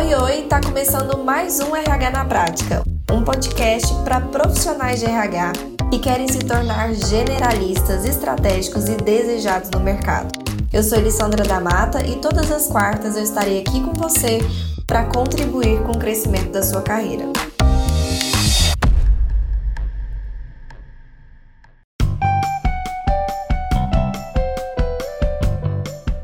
Oi, oi! Tá começando mais um RH na Prática, um podcast para profissionais de RH que querem se tornar generalistas, estratégicos e desejados no mercado. Eu sou Elissandra da Mata e todas as quartas eu estarei aqui com você para contribuir com o crescimento da sua carreira.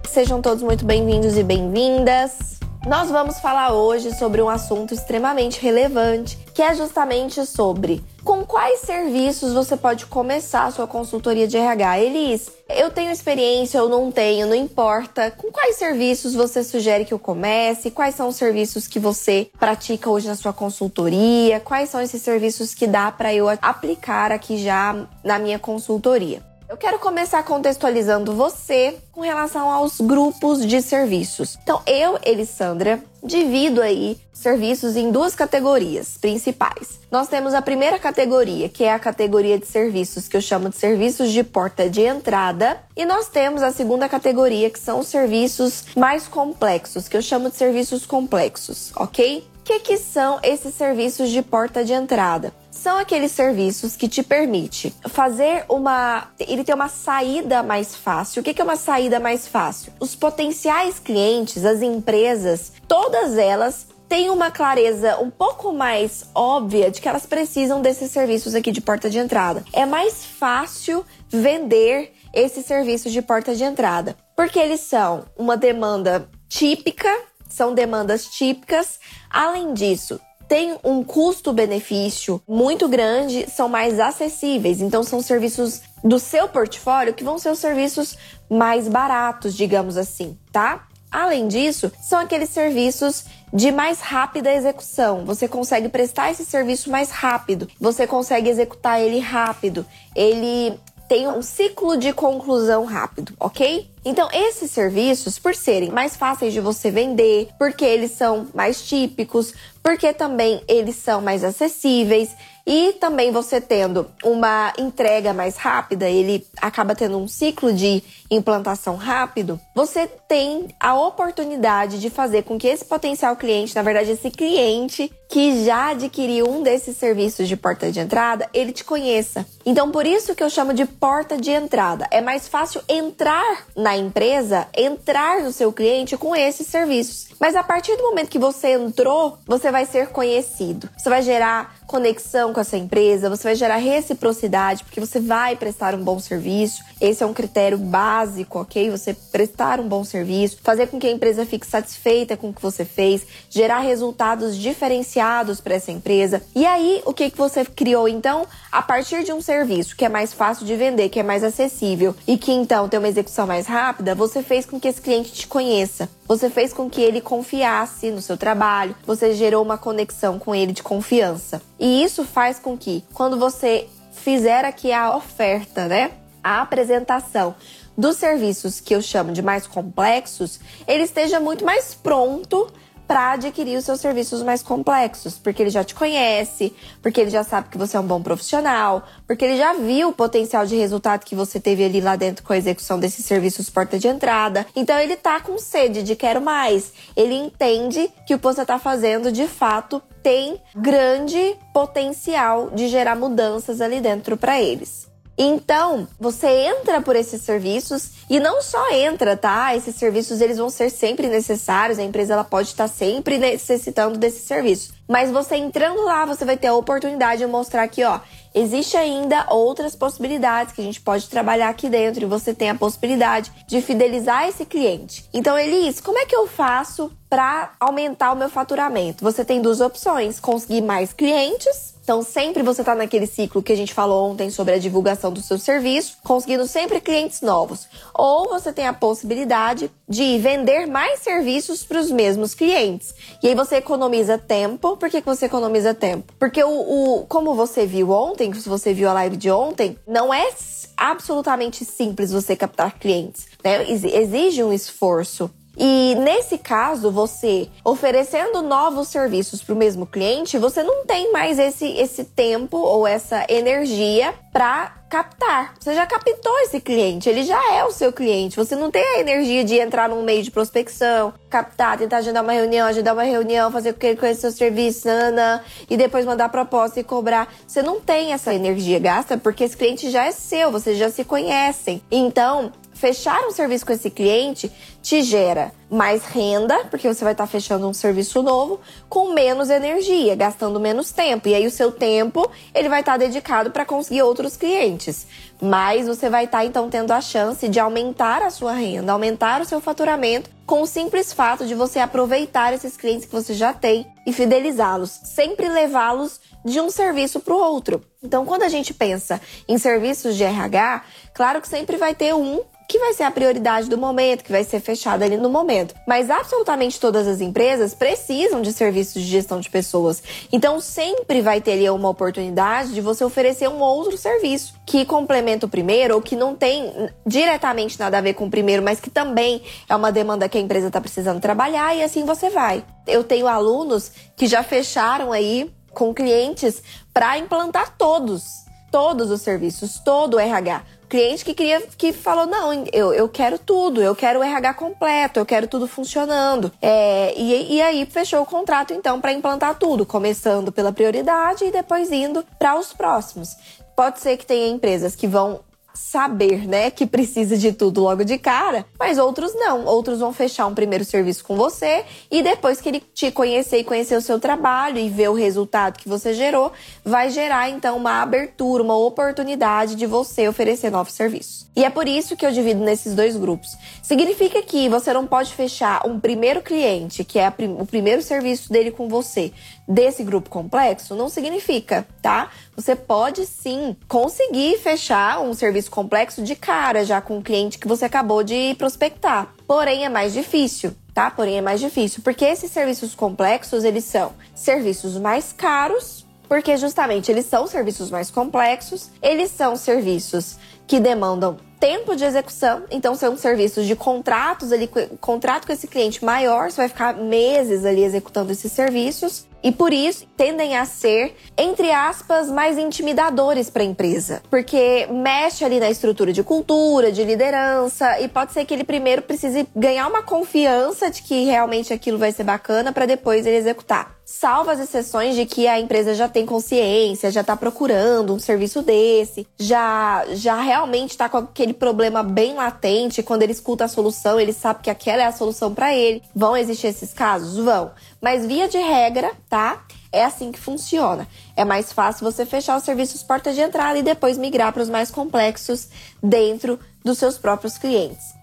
Sejam todos muito bem-vindos e bem-vindas. Nós vamos falar hoje sobre um assunto extremamente relevante, que é justamente sobre com quais serviços você pode começar a sua consultoria de RH. Elis, eu tenho experiência ou não tenho, não importa. Com quais serviços você sugere que eu comece? Quais são os serviços que você pratica hoje na sua consultoria? Quais são esses serviços que dá para eu aplicar aqui já na minha consultoria? Eu quero começar contextualizando você com relação aos grupos de serviços. Então, eu, Elissandra, divido aí serviços em duas categorias principais. Nós temos a primeira categoria, que é a categoria de serviços que eu chamo de serviços de porta de entrada, e nós temos a segunda categoria, que são os serviços mais complexos, que eu chamo de serviços complexos, ok? O que, que são esses serviços de porta de entrada? São aqueles serviços que te permite fazer uma. Ele tem uma saída mais fácil. O que é uma saída mais fácil? Os potenciais clientes, as empresas, todas elas têm uma clareza um pouco mais óbvia de que elas precisam desses serviços aqui de porta de entrada. É mais fácil vender esses serviços de porta de entrada, porque eles são uma demanda típica, são demandas típicas. Além disso, tem um custo-benefício muito grande, são mais acessíveis. Então, são serviços do seu portfólio que vão ser os serviços mais baratos, digamos assim, tá? Além disso, são aqueles serviços de mais rápida execução. Você consegue prestar esse serviço mais rápido, você consegue executar ele rápido. Ele tem um ciclo de conclusão rápido, ok? Então, esses serviços, por serem mais fáceis de você vender, porque eles são mais típicos, porque também eles são mais acessíveis e também você tendo uma entrega mais rápida, ele acaba tendo um ciclo de implantação rápido, você tem a oportunidade de fazer com que esse potencial cliente, na verdade, esse cliente que já adquiriu um desses serviços de porta de entrada, ele te conheça. Então, por isso que eu chamo de porta de entrada. É mais fácil entrar na empresa, entrar no seu cliente com esses serviços. Mas a partir do momento que você entrou, você vai ser conhecido. Você vai gerar conexão com essa empresa, você vai gerar reciprocidade, porque você vai prestar um bom serviço. Esse é um critério básico, ok? Você prestar um bom serviço, fazer com que a empresa fique satisfeita com o que você fez, gerar resultados diferenciados para essa empresa. E aí, o que, que você criou então? A partir de um serviço que é mais fácil de vender, que é mais acessível e que então tem uma execução mais rápida, você fez com que esse cliente te conheça. Você fez com que ele confiasse no seu trabalho, você gerou uma conexão com ele de confiança. E isso faz com que, quando você fizer aqui a oferta, né? A apresentação dos serviços que eu chamo de mais complexos, ele esteja muito mais pronto para adquirir os seus serviços mais complexos, porque ele já te conhece, porque ele já sabe que você é um bom profissional, porque ele já viu o potencial de resultado que você teve ali lá dentro com a execução desses serviços porta de entrada. Então ele tá com sede de quero mais. Ele entende que o que você tá fazendo de fato tem grande potencial de gerar mudanças ali dentro para eles. Então, você entra por esses serviços e não só entra, tá? Esses serviços eles vão ser sempre necessários, a empresa ela pode estar sempre necessitando desses serviços. Mas você entrando lá, você vai ter a oportunidade de mostrar que, ó, existe ainda outras possibilidades que a gente pode trabalhar aqui dentro e você tem a possibilidade de fidelizar esse cliente. Então, Elis, como é que eu faço para aumentar o meu faturamento? Você tem duas opções: conseguir mais clientes então, sempre você está naquele ciclo que a gente falou ontem sobre a divulgação do seu serviço, conseguindo sempre clientes novos. Ou você tem a possibilidade de vender mais serviços para os mesmos clientes. E aí você economiza tempo. Por que, que você economiza tempo? Porque o, o, como você viu ontem, se você viu a live de ontem, não é absolutamente simples você captar clientes. Né? Exige um esforço. E nesse caso, você oferecendo novos serviços para o mesmo cliente, você não tem mais esse, esse tempo ou essa energia para captar. Você já captou esse cliente, ele já é o seu cliente. Você não tem a energia de entrar num meio de prospecção, captar, tentar agendar uma reunião, agendar uma reunião, fazer com que ele conheça seu serviço, nana, e depois mandar proposta e cobrar. Você não tem essa energia gasta porque esse cliente já é seu, vocês já se conhecem. Então, fechar um serviço com esse cliente te gera mais renda, porque você vai estar fechando um serviço novo, com menos energia, gastando menos tempo. E aí o seu tempo, ele vai estar dedicado para conseguir outros clientes. Mas você vai estar então tendo a chance de aumentar a sua renda, aumentar o seu faturamento com o simples fato de você aproveitar esses clientes que você já tem e fidelizá-los, sempre levá-los de um serviço para o outro. Então, quando a gente pensa em serviços de RH, claro que sempre vai ter um que vai ser a prioridade do momento, que vai ser fechada ali no momento. Mas absolutamente todas as empresas precisam de serviços de gestão de pessoas. Então sempre vai ter ali uma oportunidade de você oferecer um outro serviço que complementa o primeiro ou que não tem diretamente nada a ver com o primeiro, mas que também é uma demanda que a empresa está precisando trabalhar e assim você vai. Eu tenho alunos que já fecharam aí com clientes para implantar todos, todos os serviços, todo o RH cliente que queria que falou não eu, eu quero tudo eu quero o RH completo eu quero tudo funcionando. É, e, e aí fechou o contrato então para implantar tudo começando pela prioridade e depois indo para os próximos. Pode ser que tenha empresas que vão saber, né, que precisa de tudo logo de cara, mas outros não. Outros vão fechar um primeiro serviço com você e depois que ele te conhecer e conhecer o seu trabalho e ver o resultado que você gerou, vai gerar então uma abertura, uma oportunidade de você oferecer novos serviços. E é por isso que eu divido nesses dois grupos. Significa que você não pode fechar um primeiro cliente, que é o primeiro serviço dele com você, desse grupo complexo? Não significa, tá? Você pode sim conseguir fechar um serviço complexo de cara, já com o cliente que você acabou de prospectar. Porém, é mais difícil, tá? Porém, é mais difícil, porque esses serviços complexos, eles são serviços mais caros, porque justamente eles são serviços mais complexos, eles são serviços que demandam tempo de execução, então são serviços de contratos ali, contrato com esse cliente maior, você vai ficar meses ali executando esses serviços e por isso tendem a ser, entre aspas, mais intimidadores para a empresa, porque mexe ali na estrutura de cultura, de liderança e pode ser que ele primeiro precise ganhar uma confiança de que realmente aquilo vai ser bacana para depois ele executar. Salvo as exceções de que a empresa já tem consciência, já está procurando um serviço desse, já já realmente está com aquele problema bem latente, quando ele escuta a solução, ele sabe que aquela é a solução para ele. Vão existir esses casos? Vão. Mas via de regra, tá? É assim que funciona. É mais fácil você fechar os serviços porta de entrada e depois migrar para os mais complexos dentro dos seus próprios clientes.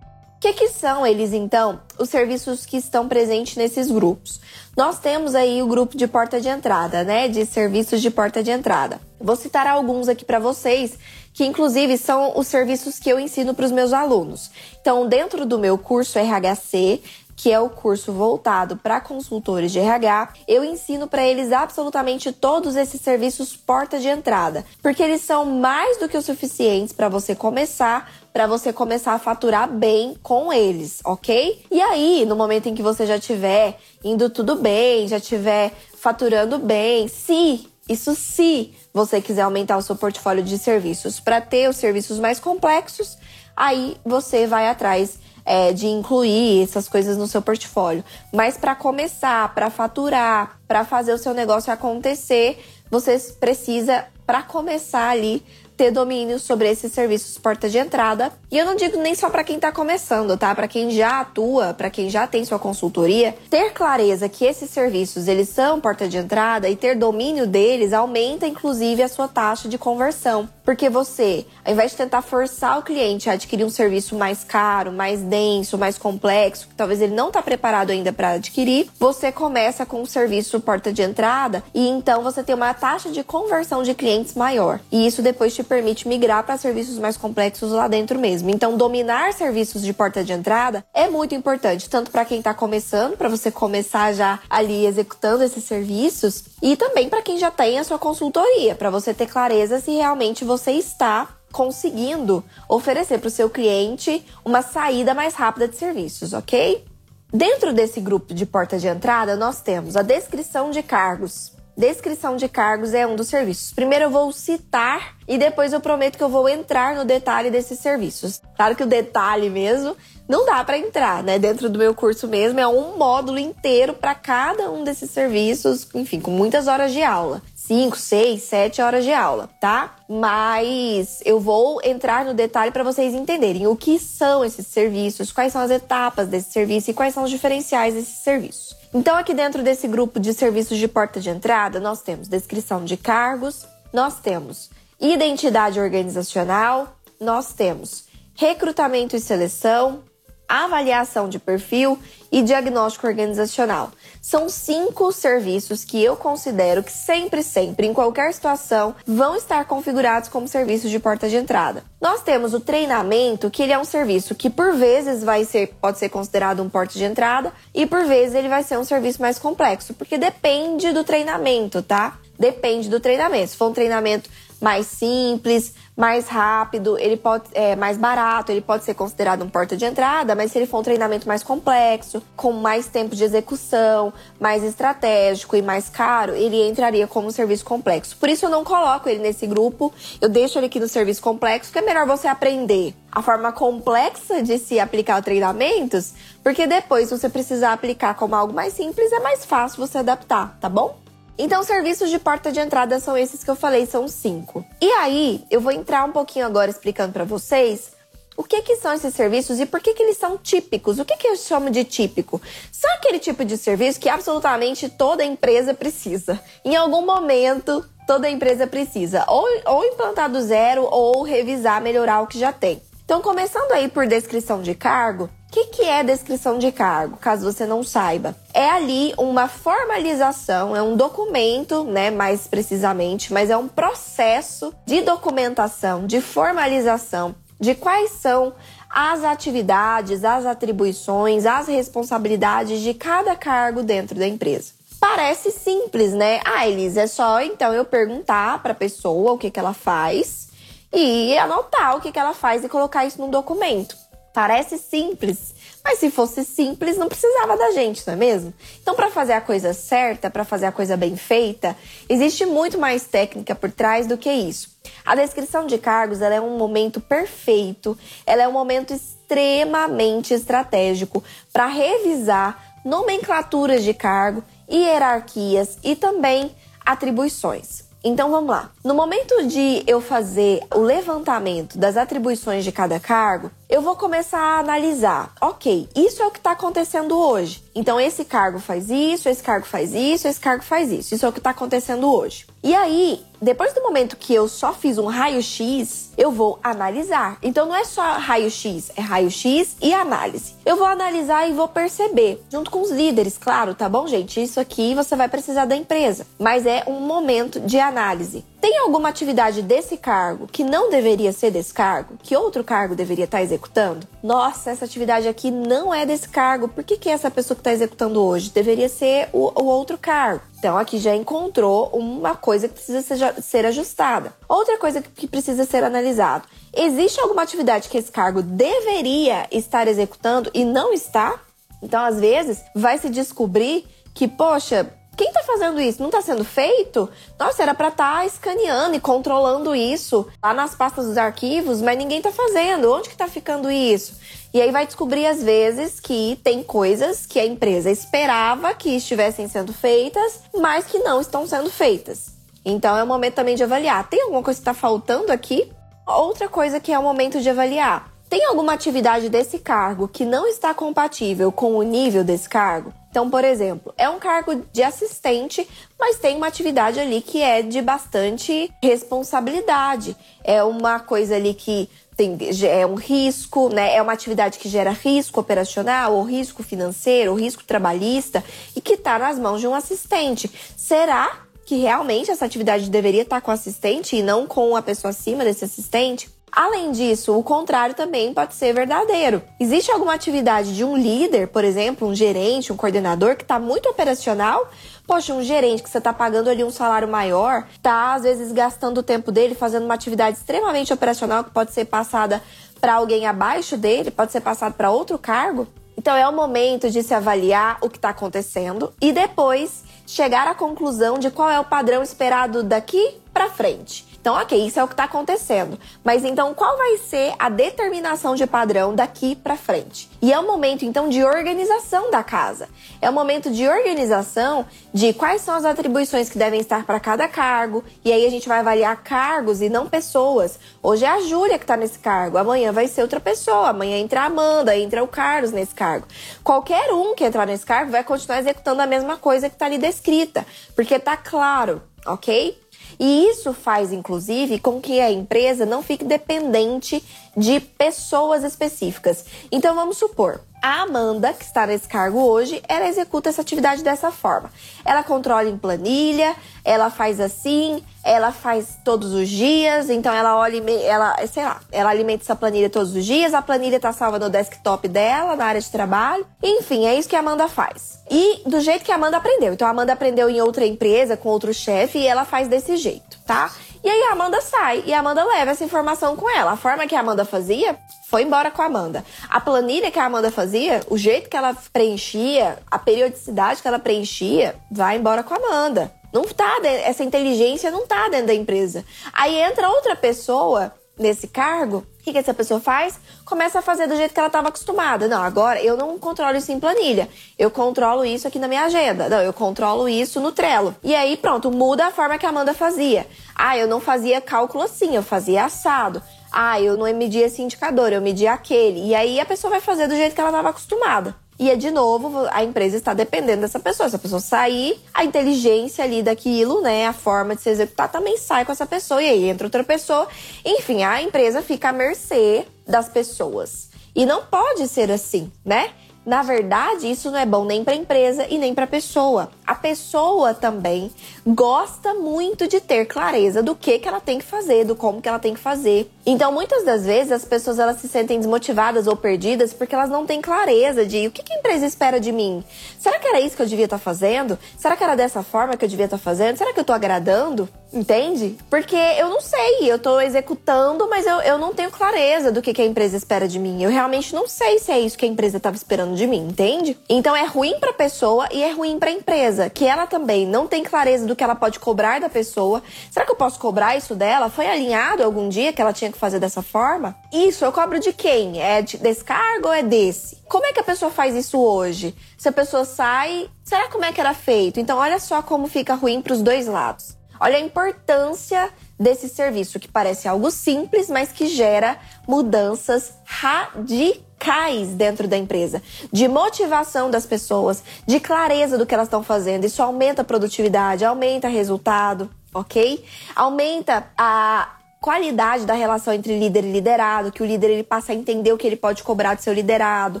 O que, que são eles então, os serviços que estão presentes nesses grupos? Nós temos aí o grupo de porta de entrada, né? De serviços de porta de entrada. Vou citar alguns aqui para vocês, que inclusive são os serviços que eu ensino para os meus alunos. Então, dentro do meu curso RHC, que é o curso voltado para consultores de RH, eu ensino para eles absolutamente todos esses serviços porta de entrada, porque eles são mais do que o suficientes para você começar para você começar a faturar bem com eles, ok? E aí, no momento em que você já tiver indo tudo bem, já tiver faturando bem, se isso se você quiser aumentar o seu portfólio de serviços para ter os serviços mais complexos, aí você vai atrás é, de incluir essas coisas no seu portfólio. Mas para começar, para faturar, para fazer o seu negócio acontecer, você precisa, para começar ali, ter domínio sobre esses serviços porta de entrada. E eu não digo nem só para quem está começando, tá? Para quem já atua, para quem já tem sua consultoria, ter clareza que esses serviços eles são porta de entrada e ter domínio deles aumenta inclusive a sua taxa de conversão. Porque você, ao invés de tentar forçar o cliente a adquirir um serviço mais caro, mais denso, mais complexo, que talvez ele não está preparado ainda para adquirir, você começa com um serviço porta de entrada e então você tem uma taxa de conversão de clientes maior. E isso depois te permite migrar para serviços mais complexos lá dentro mesmo. Então, dominar serviços de porta de entrada é muito importante, tanto para quem está começando, para você começar já ali executando esses serviços, e também para quem já tem a sua consultoria, para você ter clareza se realmente você está conseguindo oferecer para o seu cliente uma saída mais rápida de serviços, ok? Dentro desse grupo de porta de entrada, nós temos a descrição de cargos. Descrição de cargos é um dos serviços. Primeiro eu vou citar e depois eu prometo que eu vou entrar no detalhe desses serviços. Claro que o detalhe mesmo não dá para entrar, né? Dentro do meu curso mesmo é um módulo inteiro para cada um desses serviços, enfim, com muitas horas de aula. 5, 6, 7 horas de aula, tá? Mas eu vou entrar no detalhe para vocês entenderem o que são esses serviços, quais são as etapas desse serviço e quais são os diferenciais desses serviços. Então, aqui dentro desse grupo de serviços de porta de entrada, nós temos descrição de cargos, nós temos identidade organizacional, nós temos recrutamento e seleção, avaliação de perfil e diagnóstico organizacional. São cinco serviços que eu considero que sempre, sempre, em qualquer situação, vão estar configurados como serviços de porta de entrada. Nós temos o treinamento, que ele é um serviço que por vezes vai ser, pode ser considerado um porta de entrada e por vezes ele vai ser um serviço mais complexo, porque depende do treinamento, tá? Depende do treinamento. Se for um treinamento mais simples, mais rápido, ele pode é mais barato, ele pode ser considerado um porta de entrada, mas se ele for um treinamento mais complexo, com mais tempo de execução, mais estratégico e mais caro, ele entraria como um serviço complexo. Por isso eu não coloco ele nesse grupo, eu deixo ele aqui no serviço complexo, que é melhor você aprender a forma complexa de se aplicar treinamentos, porque depois se você precisar aplicar como algo mais simples, é mais fácil você adaptar, tá bom? Então, serviços de porta de entrada são esses que eu falei, são cinco. E aí, eu vou entrar um pouquinho agora explicando para vocês o que, que são esses serviços e por que, que eles são típicos. O que, que eu chamo de típico? São aquele tipo de serviço que absolutamente toda empresa precisa. Em algum momento, toda empresa precisa ou, ou implantar do zero ou revisar, melhorar o que já tem. Então, começando aí por descrição de cargo, que, que é descrição de cargo, caso você não saiba? É ali uma formalização, é um documento, né, mais precisamente, mas é um processo de documentação, de formalização de quais são as atividades, as atribuições, as responsabilidades de cada cargo dentro da empresa. Parece simples, né? Ah, Elisa, é só então eu perguntar para a pessoa o que, que ela faz e anotar o que, que ela faz e colocar isso num documento. Parece simples, mas se fosse simples, não precisava da gente, não é mesmo? Então, para fazer a coisa certa, para fazer a coisa bem feita, existe muito mais técnica por trás do que isso. A descrição de cargos é um momento perfeito, ela é um momento extremamente estratégico para revisar nomenclaturas de cargo, hierarquias e também atribuições. Então vamos lá. No momento de eu fazer o levantamento das atribuições de cada cargo, eu vou começar a analisar. Ok, isso é o que está acontecendo hoje. Então esse cargo faz isso, esse cargo faz isso, esse cargo faz isso. Isso é o que está acontecendo hoje. E aí, depois do momento que eu só fiz um raio-x, eu vou analisar. Então não é só raio-x, é raio-x e análise. Eu vou analisar e vou perceber, junto com os líderes, claro, tá bom, gente? Isso aqui você vai precisar da empresa, mas é um momento de análise. Tem alguma atividade desse cargo que não deveria ser desse cargo? Que outro cargo deveria estar executando? Nossa, essa atividade aqui não é desse cargo. Por que, que essa pessoa que está executando hoje deveria ser o, o outro cargo? Então, aqui já encontrou uma coisa que precisa ser, ser ajustada. Outra coisa que precisa ser analisado. Existe alguma atividade que esse cargo deveria estar executando e não está? Então, às vezes, vai se descobrir que, poxa, quem tá fazendo isso? Não tá sendo feito? Nossa, era para estar tá escaneando e controlando isso lá nas pastas dos arquivos, mas ninguém tá fazendo. Onde que tá ficando isso? E aí vai descobrir às vezes que tem coisas que a empresa esperava que estivessem sendo feitas, mas que não estão sendo feitas. Então é o momento também de avaliar. Tem alguma coisa que está faltando aqui? Outra coisa que é o momento de avaliar. Tem alguma atividade desse cargo que não está compatível com o nível desse cargo? Então, por exemplo, é um cargo de assistente, mas tem uma atividade ali que é de bastante responsabilidade. É uma coisa ali que tem, é um risco, né? É uma atividade que gera risco operacional, ou risco financeiro, ou risco trabalhista, e que está nas mãos de um assistente. Será que realmente essa atividade deveria estar com o assistente e não com a pessoa acima desse assistente? Além disso, o contrário também pode ser verdadeiro. Existe alguma atividade de um líder, por exemplo, um gerente, um coordenador que está muito operacional? Poxa, um gerente que você está pagando ali um salário maior, tá às vezes gastando o tempo dele fazendo uma atividade extremamente operacional que pode ser passada para alguém abaixo dele, pode ser passado para outro cargo. Então é o momento de se avaliar o que está acontecendo e depois chegar à conclusão de qual é o padrão esperado daqui para frente. Então, ok, isso é o que está acontecendo. Mas então, qual vai ser a determinação de padrão daqui para frente? E é o momento, então, de organização da casa. É o momento de organização de quais são as atribuições que devem estar para cada cargo. E aí a gente vai avaliar cargos e não pessoas. Hoje é a Júlia que está nesse cargo, amanhã vai ser outra pessoa. Amanhã entra a Amanda, entra o Carlos nesse cargo. Qualquer um que entrar nesse cargo vai continuar executando a mesma coisa que está ali descrita, porque tá claro, ok? E isso faz, inclusive, com que a empresa não fique dependente de pessoas específicas. Então, vamos supor, a Amanda, que está nesse cargo hoje, ela executa essa atividade dessa forma. Ela controla em planilha, ela faz assim, ela faz todos os dias, então ela olha, ela, sei lá, ela alimenta essa planilha todos os dias, a planilha está salva no desktop dela, na área de trabalho. Enfim, é isso que a Amanda faz. E do jeito que a Amanda aprendeu. Então a Amanda aprendeu em outra empresa, com outro chefe, e ela faz desse jeito, tá? E aí a Amanda sai e a Amanda leva essa informação com ela. A forma que a Amanda fazia foi embora com a Amanda. A planilha que a Amanda fazia, o jeito que ela preenchia, a periodicidade que ela preenchia, vai embora com a Amanda. Não tá, essa inteligência não tá dentro da empresa. Aí entra outra pessoa nesse cargo, que, que essa pessoa faz? Começa a fazer do jeito que ela estava acostumada. Não, agora eu não controlo isso em planilha. Eu controlo isso aqui na minha agenda. Não, eu controlo isso no Trello. E aí, pronto, muda a forma que a Amanda fazia. Ah, eu não fazia cálculo assim, eu fazia assado. Ah, eu não media esse indicador, eu media aquele. E aí a pessoa vai fazer do jeito que ela estava acostumada. E é de novo, a empresa está dependendo dessa pessoa. Se a pessoa sair, a inteligência ali daquilo, né, a forma de se executar também sai com essa pessoa e aí entra outra pessoa. Enfim, a empresa fica à mercê das pessoas. E não pode ser assim, né? Na verdade, isso não é bom nem para a empresa e nem para a pessoa. A pessoa também gosta muito de ter clareza do que, que ela tem que fazer, do como que ela tem que fazer. Então, muitas das vezes as pessoas elas se sentem desmotivadas ou perdidas porque elas não têm clareza de o que, a empresa espera de mim. Será que era isso que eu devia estar tá fazendo? Será que era dessa forma que eu devia estar tá fazendo? Será que eu estou agradando? Entende? Porque eu não sei, eu tô executando, mas eu, eu não tenho clareza do que, que a empresa espera de mim. Eu realmente não sei se é isso que a empresa estava esperando de mim, entende? Então é ruim para a pessoa e é ruim para a empresa, que ela também não tem clareza do que ela pode cobrar da pessoa. Será que eu posso cobrar isso dela? Foi alinhado algum dia que ela tinha fazer dessa forma? Isso eu cobro de quem? É de descargo ou é desse? Como é que a pessoa faz isso hoje? Se a pessoa sai, será como é que era feito? Então olha só como fica ruim para os dois lados. Olha a importância desse serviço que parece algo simples, mas que gera mudanças radicais dentro da empresa, de motivação das pessoas, de clareza do que elas estão fazendo. Isso aumenta a produtividade, aumenta o resultado, ok? Aumenta a qualidade da relação entre líder e liderado, que o líder ele passa a entender o que ele pode cobrar do seu liderado,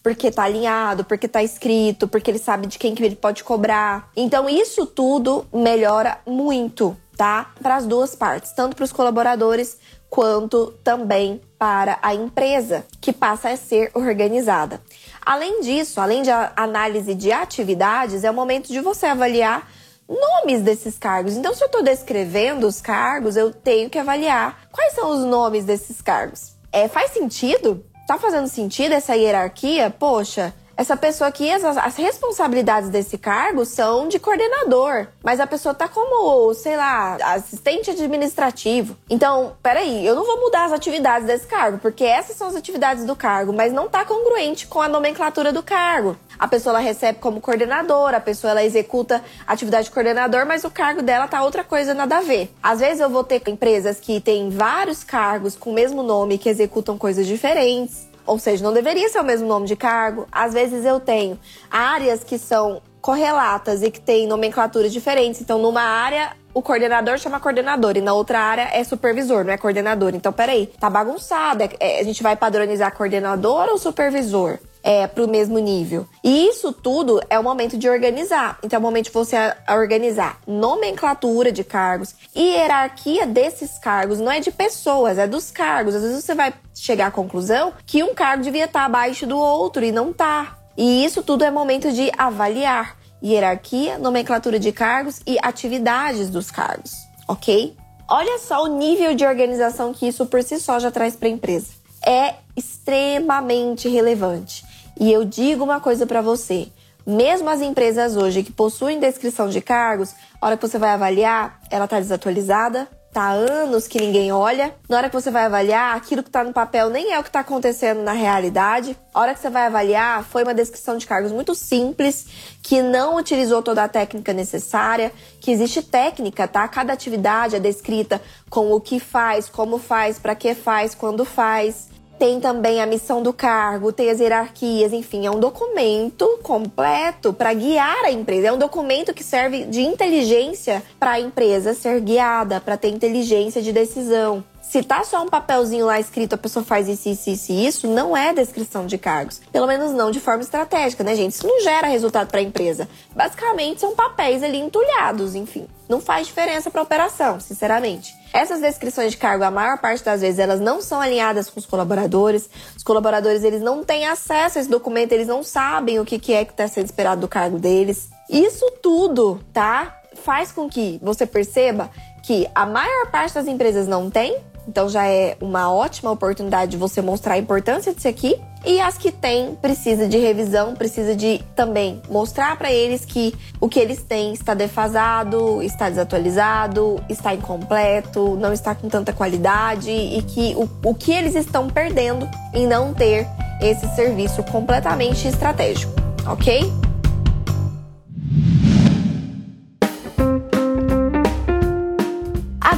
porque tá alinhado, porque tá escrito, porque ele sabe de quem que ele pode cobrar. Então isso tudo melhora muito, tá? Para as duas partes, tanto para os colaboradores quanto também para a empresa, que passa a ser organizada. Além disso, além de análise de atividades, é o momento de você avaliar nomes desses cargos. Então, se eu estou descrevendo os cargos, eu tenho que avaliar quais são os nomes desses cargos. É, faz sentido? Tá fazendo sentido essa hierarquia? Poxa, essa pessoa aqui, as, as, responsabilidades desse cargo são de coordenador, mas a pessoa tá como, sei lá, assistente administrativo. Então, peraí, eu não vou mudar as atividades desse cargo, porque essas são as atividades do cargo, mas não tá congruente com a nomenclatura do cargo. A pessoa recebe como coordenadora, a pessoa ela executa atividade de coordenador, mas o cargo dela tá outra coisa nada a ver. Às vezes eu vou ter empresas que têm vários cargos com o mesmo nome que executam coisas diferentes. Ou seja, não deveria ser o mesmo nome de cargo. Às vezes eu tenho áreas que são correlatas e que têm nomenclaturas diferentes. Então, numa área, o coordenador chama coordenador e na outra área é supervisor, não é coordenador. Então, peraí, tá bagunçado. É, é, a gente vai padronizar coordenador ou supervisor? É, para o mesmo nível. E isso tudo é o momento de organizar. Então é o momento de você organizar nomenclatura de cargos e hierarquia desses cargos. Não é de pessoas, é dos cargos. Às vezes você vai chegar à conclusão que um cargo devia estar abaixo do outro e não tá. E isso tudo é momento de avaliar hierarquia, nomenclatura de cargos e atividades dos cargos, ok? Olha só o nível de organização que isso por si só já traz para a empresa. É extremamente relevante. E eu digo uma coisa para você. Mesmo as empresas hoje que possuem descrição de cargos, a hora que você vai avaliar, ela está desatualizada, tá há anos que ninguém olha. Na hora que você vai avaliar, aquilo que tá no papel nem é o que tá acontecendo na realidade. A hora que você vai avaliar, foi uma descrição de cargos muito simples, que não utilizou toda a técnica necessária, que existe técnica, tá? Cada atividade é descrita com o que faz, como faz, para que faz, quando faz. Tem também a missão do cargo, tem as hierarquias, enfim, é um documento completo para guiar a empresa. É um documento que serve de inteligência para a empresa ser guiada, para ter inteligência de decisão. Se tá só um papelzinho lá escrito, a pessoa faz isso, isso, isso isso, não é descrição de cargos. Pelo menos não de forma estratégica, né, gente? Isso não gera resultado para a empresa. Basicamente, são papéis ali entulhados, enfim. Não faz diferença para a operação, sinceramente. Essas descrições de cargo, a maior parte das vezes, elas não são alinhadas com os colaboradores. Os colaboradores, eles não têm acesso a esse documento, eles não sabem o que é que está sendo esperado do cargo deles. Isso tudo, tá? Faz com que você perceba que a maior parte das empresas não tem então já é uma ótima oportunidade de você mostrar a importância disso aqui. E as que têm precisa de revisão, precisa de também mostrar para eles que o que eles têm está defasado, está desatualizado, está incompleto, não está com tanta qualidade e que o, o que eles estão perdendo em não ter esse serviço completamente estratégico, ok?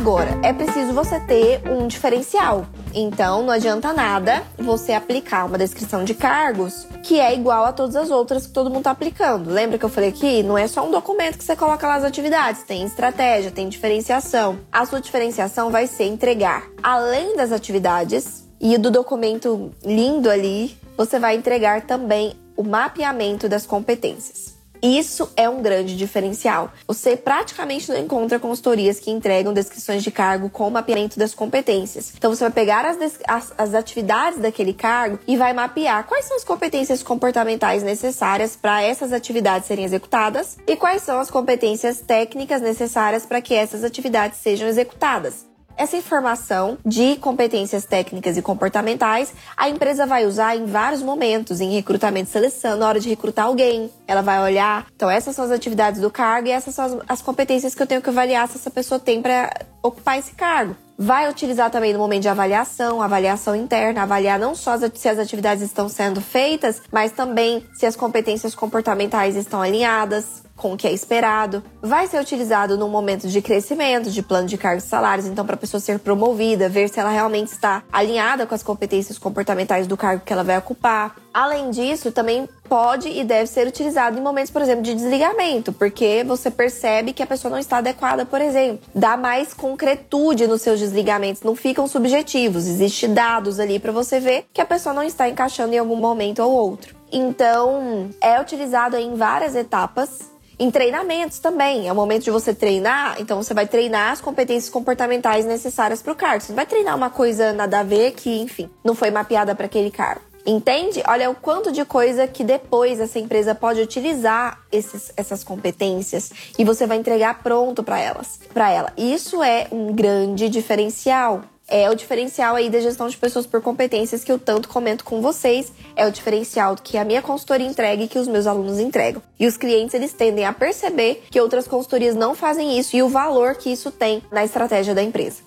Agora, é preciso você ter um diferencial. Então, não adianta nada você aplicar uma descrição de cargos que é igual a todas as outras que todo mundo está aplicando. Lembra que eu falei aqui? Não é só um documento que você coloca lá as atividades, tem estratégia, tem diferenciação. A sua diferenciação vai ser entregar, além das atividades e do documento lindo ali, você vai entregar também o mapeamento das competências. Isso é um grande diferencial. Você praticamente não encontra consultorias que entregam descrições de cargo com mapeamento das competências. Então você vai pegar as, as, as atividades daquele cargo e vai mapear quais são as competências comportamentais necessárias para essas atividades serem executadas e quais são as competências técnicas necessárias para que essas atividades sejam executadas. Essa informação de competências técnicas e comportamentais a empresa vai usar em vários momentos, em recrutamento e seleção, na hora de recrutar alguém. Ela vai olhar, então essas são as atividades do cargo e essas são as, as competências que eu tenho que avaliar se essa pessoa tem para ocupar esse cargo. Vai utilizar também no momento de avaliação, avaliação interna, avaliar não só se as atividades estão sendo feitas, mas também se as competências comportamentais estão alinhadas com o que é esperado. Vai ser utilizado no momento de crescimento, de plano de cargos e salários, então para a pessoa ser promovida, ver se ela realmente está alinhada com as competências comportamentais do cargo que ela vai ocupar. Além disso, também pode e deve ser utilizado em momentos, por exemplo, de desligamento, porque você percebe que a pessoa não está adequada, por exemplo. Dá mais concretude nos seus desligamentos, não ficam subjetivos. Existem dados ali para você ver que a pessoa não está encaixando em algum momento ou outro. Então, é utilizado em várias etapas em treinamentos também. É o momento de você treinar, então você vai treinar as competências comportamentais necessárias para o cargo. Você não vai treinar uma coisa nada a ver que, enfim, não foi mapeada para aquele cargo. Entende? Olha o quanto de coisa que depois essa empresa pode utilizar esses, essas competências e você vai entregar pronto para elas, para ela. Isso é um grande diferencial é o diferencial aí da gestão de pessoas por competências que eu tanto comento com vocês. É o diferencial que a minha consultoria entrega e que os meus alunos entregam. E os clientes, eles tendem a perceber que outras consultorias não fazem isso e o valor que isso tem na estratégia da empresa.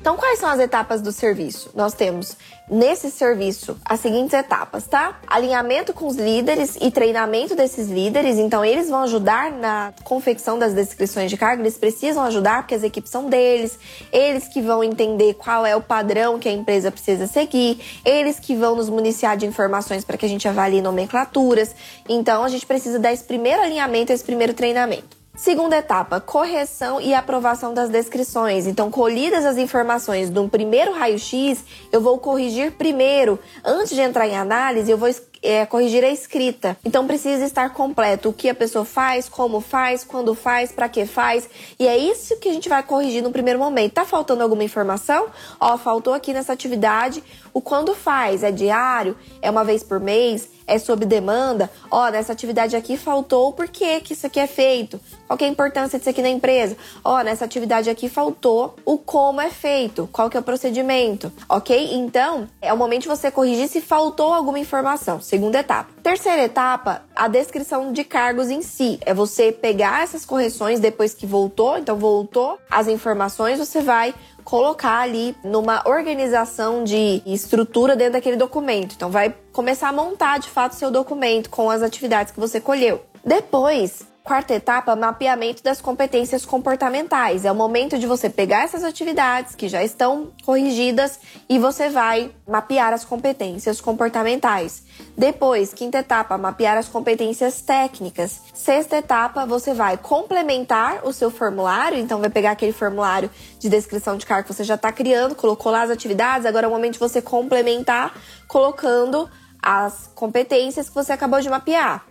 Então, quais são as etapas do serviço? Nós temos nesse serviço as seguintes etapas, tá? Alinhamento com os líderes e treinamento desses líderes. Então, eles vão ajudar na confecção das descrições de cargo, eles precisam ajudar porque as equipes são deles, eles que vão entender qual é o padrão que a empresa precisa seguir, eles que vão nos municiar de informações para que a gente avalie nomenclaturas. Então, a gente precisa dar esse primeiro alinhamento, esse primeiro treinamento. Segunda etapa, correção e aprovação das descrições. Então, colhidas as informações de um primeiro raio-x, eu vou corrigir primeiro. Antes de entrar em análise, eu vou é, corrigir a escrita. Então precisa estar completo o que a pessoa faz, como faz, quando faz, para que faz. E é isso que a gente vai corrigir no primeiro momento. Tá faltando alguma informação? Ó, faltou aqui nessa atividade o quando faz, é diário, é uma vez por mês, é sob demanda. Ó, nessa atividade aqui faltou por que que isso aqui é feito? Qual é a importância disso aqui na empresa? Ó, nessa atividade aqui faltou o como é feito, qual que é o procedimento, ok? Então, é o momento de você corrigir se faltou alguma informação. Segunda etapa. Terceira etapa, a descrição de cargos em si. É você pegar essas correções depois que voltou, então voltou as informações, você vai colocar ali numa organização de estrutura dentro daquele documento. Então vai começar a montar de fato seu documento com as atividades que você colheu. Depois, Quarta etapa, mapeamento das competências comportamentais. É o momento de você pegar essas atividades que já estão corrigidas e você vai mapear as competências comportamentais. Depois, quinta etapa, mapear as competências técnicas. Sexta etapa, você vai complementar o seu formulário, então vai pegar aquele formulário de descrição de cargo que você já está criando, colocou lá as atividades, agora é o momento de você complementar colocando as competências que você acabou de mapear.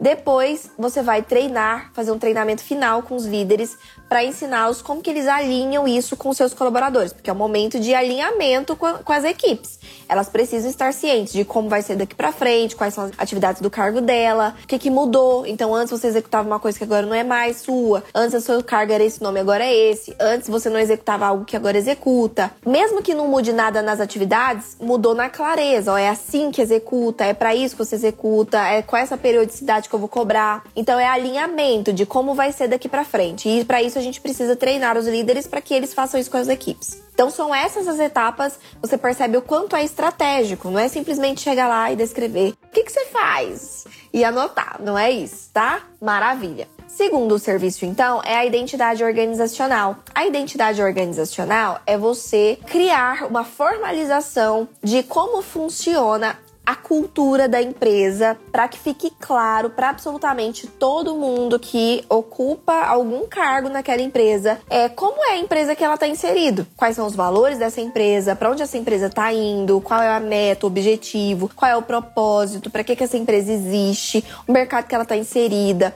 Depois, você vai treinar, fazer um treinamento final com os líderes para ensiná-los como que eles alinham isso com seus colaboradores, porque é um momento de alinhamento com, com as equipes. Elas precisam estar cientes de como vai ser daqui para frente, quais são as atividades do cargo dela, o que, que mudou. Então, antes você executava uma coisa que agora não é mais sua, antes o seu cargo era esse nome, agora é esse, antes você não executava algo que agora executa. Mesmo que não mude nada nas atividades, mudou na clareza, ó, é assim que executa, é para isso que você executa, é com essa periodicidade que eu vou cobrar. Então, é alinhamento de como vai ser daqui para frente. E para isso isso a gente precisa treinar os líderes para que eles façam isso com as equipes. Então são essas as etapas, você percebe o quanto é estratégico, não é simplesmente chegar lá e descrever o que, que você faz e anotar, não é isso, tá? Maravilha. Segundo o serviço, então, é a identidade organizacional. A identidade organizacional é você criar uma formalização de como funciona a cultura da empresa para que fique claro para absolutamente todo mundo que ocupa algum cargo naquela empresa é como é a empresa que ela está inserido, quais são os valores dessa empresa, para onde essa empresa está indo, qual é a meta, o objetivo, qual é o propósito, para que, que essa empresa existe, o mercado que ela está inserida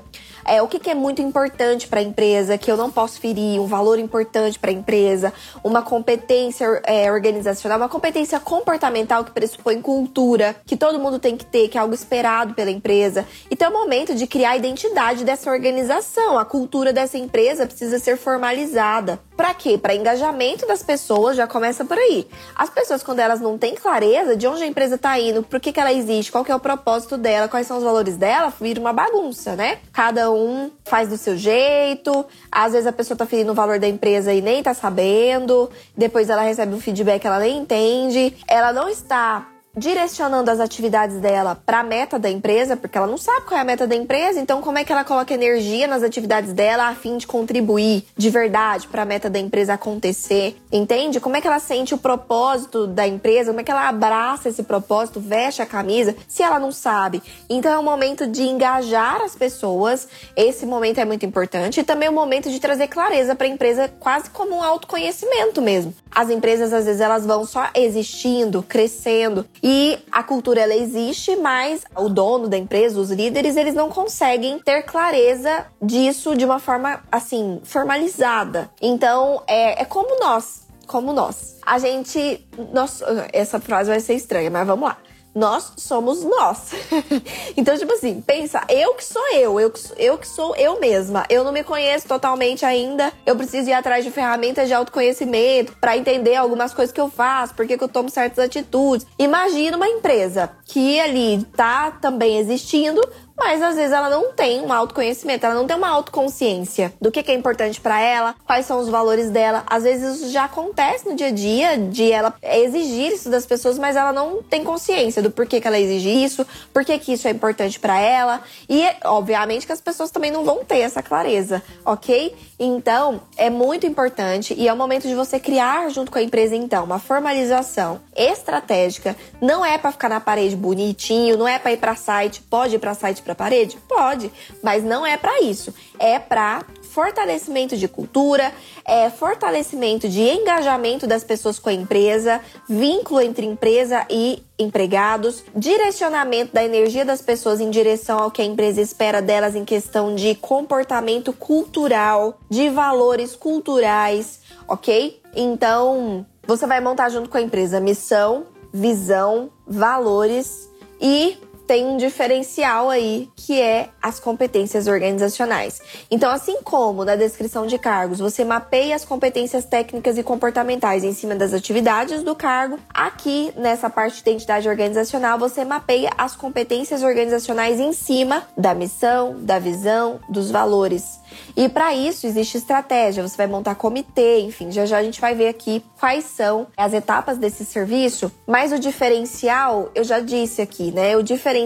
é, o que, que é muito importante para a empresa, que eu não posso ferir, um valor importante para a empresa, uma competência é, organizacional, uma competência comportamental que pressupõe cultura, que todo mundo tem que ter, que é algo esperado pela empresa. Então é o momento de criar a identidade dessa organização. A cultura dessa empresa precisa ser formalizada. Para quê? Para engajamento das pessoas, já começa por aí. As pessoas, quando elas não têm clareza de onde a empresa está indo, por que, que ela existe, qual que é o propósito dela, quais são os valores dela, vira uma bagunça, né? Cada um faz do seu jeito, às vezes a pessoa tá ferindo o valor da empresa e nem tá sabendo, depois ela recebe um feedback ela nem entende, ela não está direcionando as atividades dela para a meta da empresa, porque ela não sabe qual é a meta da empresa, então como é que ela coloca energia nas atividades dela a fim de contribuir de verdade para a meta da empresa acontecer? Entende? Como é que ela sente o propósito da empresa? Como é que ela abraça esse propósito, veste a camisa, se ela não sabe? Então é um momento de engajar as pessoas. Esse momento é muito importante e também é um momento de trazer clareza para a empresa, quase como um autoconhecimento mesmo. As empresas às vezes elas vão só existindo, crescendo e a cultura ela existe, mas o dono da empresa, os líderes, eles não conseguem ter clareza disso de uma forma assim formalizada. Então é, é como nós, como nós. A gente, nós, essa frase vai ser estranha, mas vamos lá nós somos nós. então, tipo assim, pensa, eu que sou eu, eu que, eu que sou eu mesma. Eu não me conheço totalmente ainda. Eu preciso ir atrás de ferramentas de autoconhecimento para entender algumas coisas que eu faço, porque que eu tomo certas atitudes. Imagina uma empresa que ali tá também existindo, mas às vezes ela não tem um autoconhecimento, ela não tem uma autoconsciência do que, é importante para ela, quais são os valores dela. Às vezes isso já acontece no dia a dia, de ela exigir isso das pessoas, mas ela não tem consciência do porquê que ela exige isso, porquê que isso é importante para ela. E, obviamente, que as pessoas também não vão ter essa clareza, ok? Então, é muito importante e é o momento de você criar junto com a empresa, então, uma formalização estratégica. Não é para ficar na parede bonitinho, não é para ir para site, pode ir para site para parede? Pode, mas não é para isso. É para fortalecimento de cultura, é fortalecimento de engajamento das pessoas com a empresa, vínculo entre empresa e empregados, direcionamento da energia das pessoas em direção ao que a empresa espera delas em questão de comportamento cultural, de valores culturais, ok? Então, você vai montar junto com a empresa missão, visão, valores e tem um diferencial aí, que é as competências organizacionais. Então, assim como na descrição de cargos você mapeia as competências técnicas e comportamentais em cima das atividades do cargo, aqui nessa parte de identidade organizacional você mapeia as competências organizacionais em cima da missão, da visão, dos valores. E para isso existe estratégia, você vai montar comitê, enfim, já já a gente vai ver aqui quais são as etapas desse serviço, mas o diferencial, eu já disse aqui, né? O diferencial,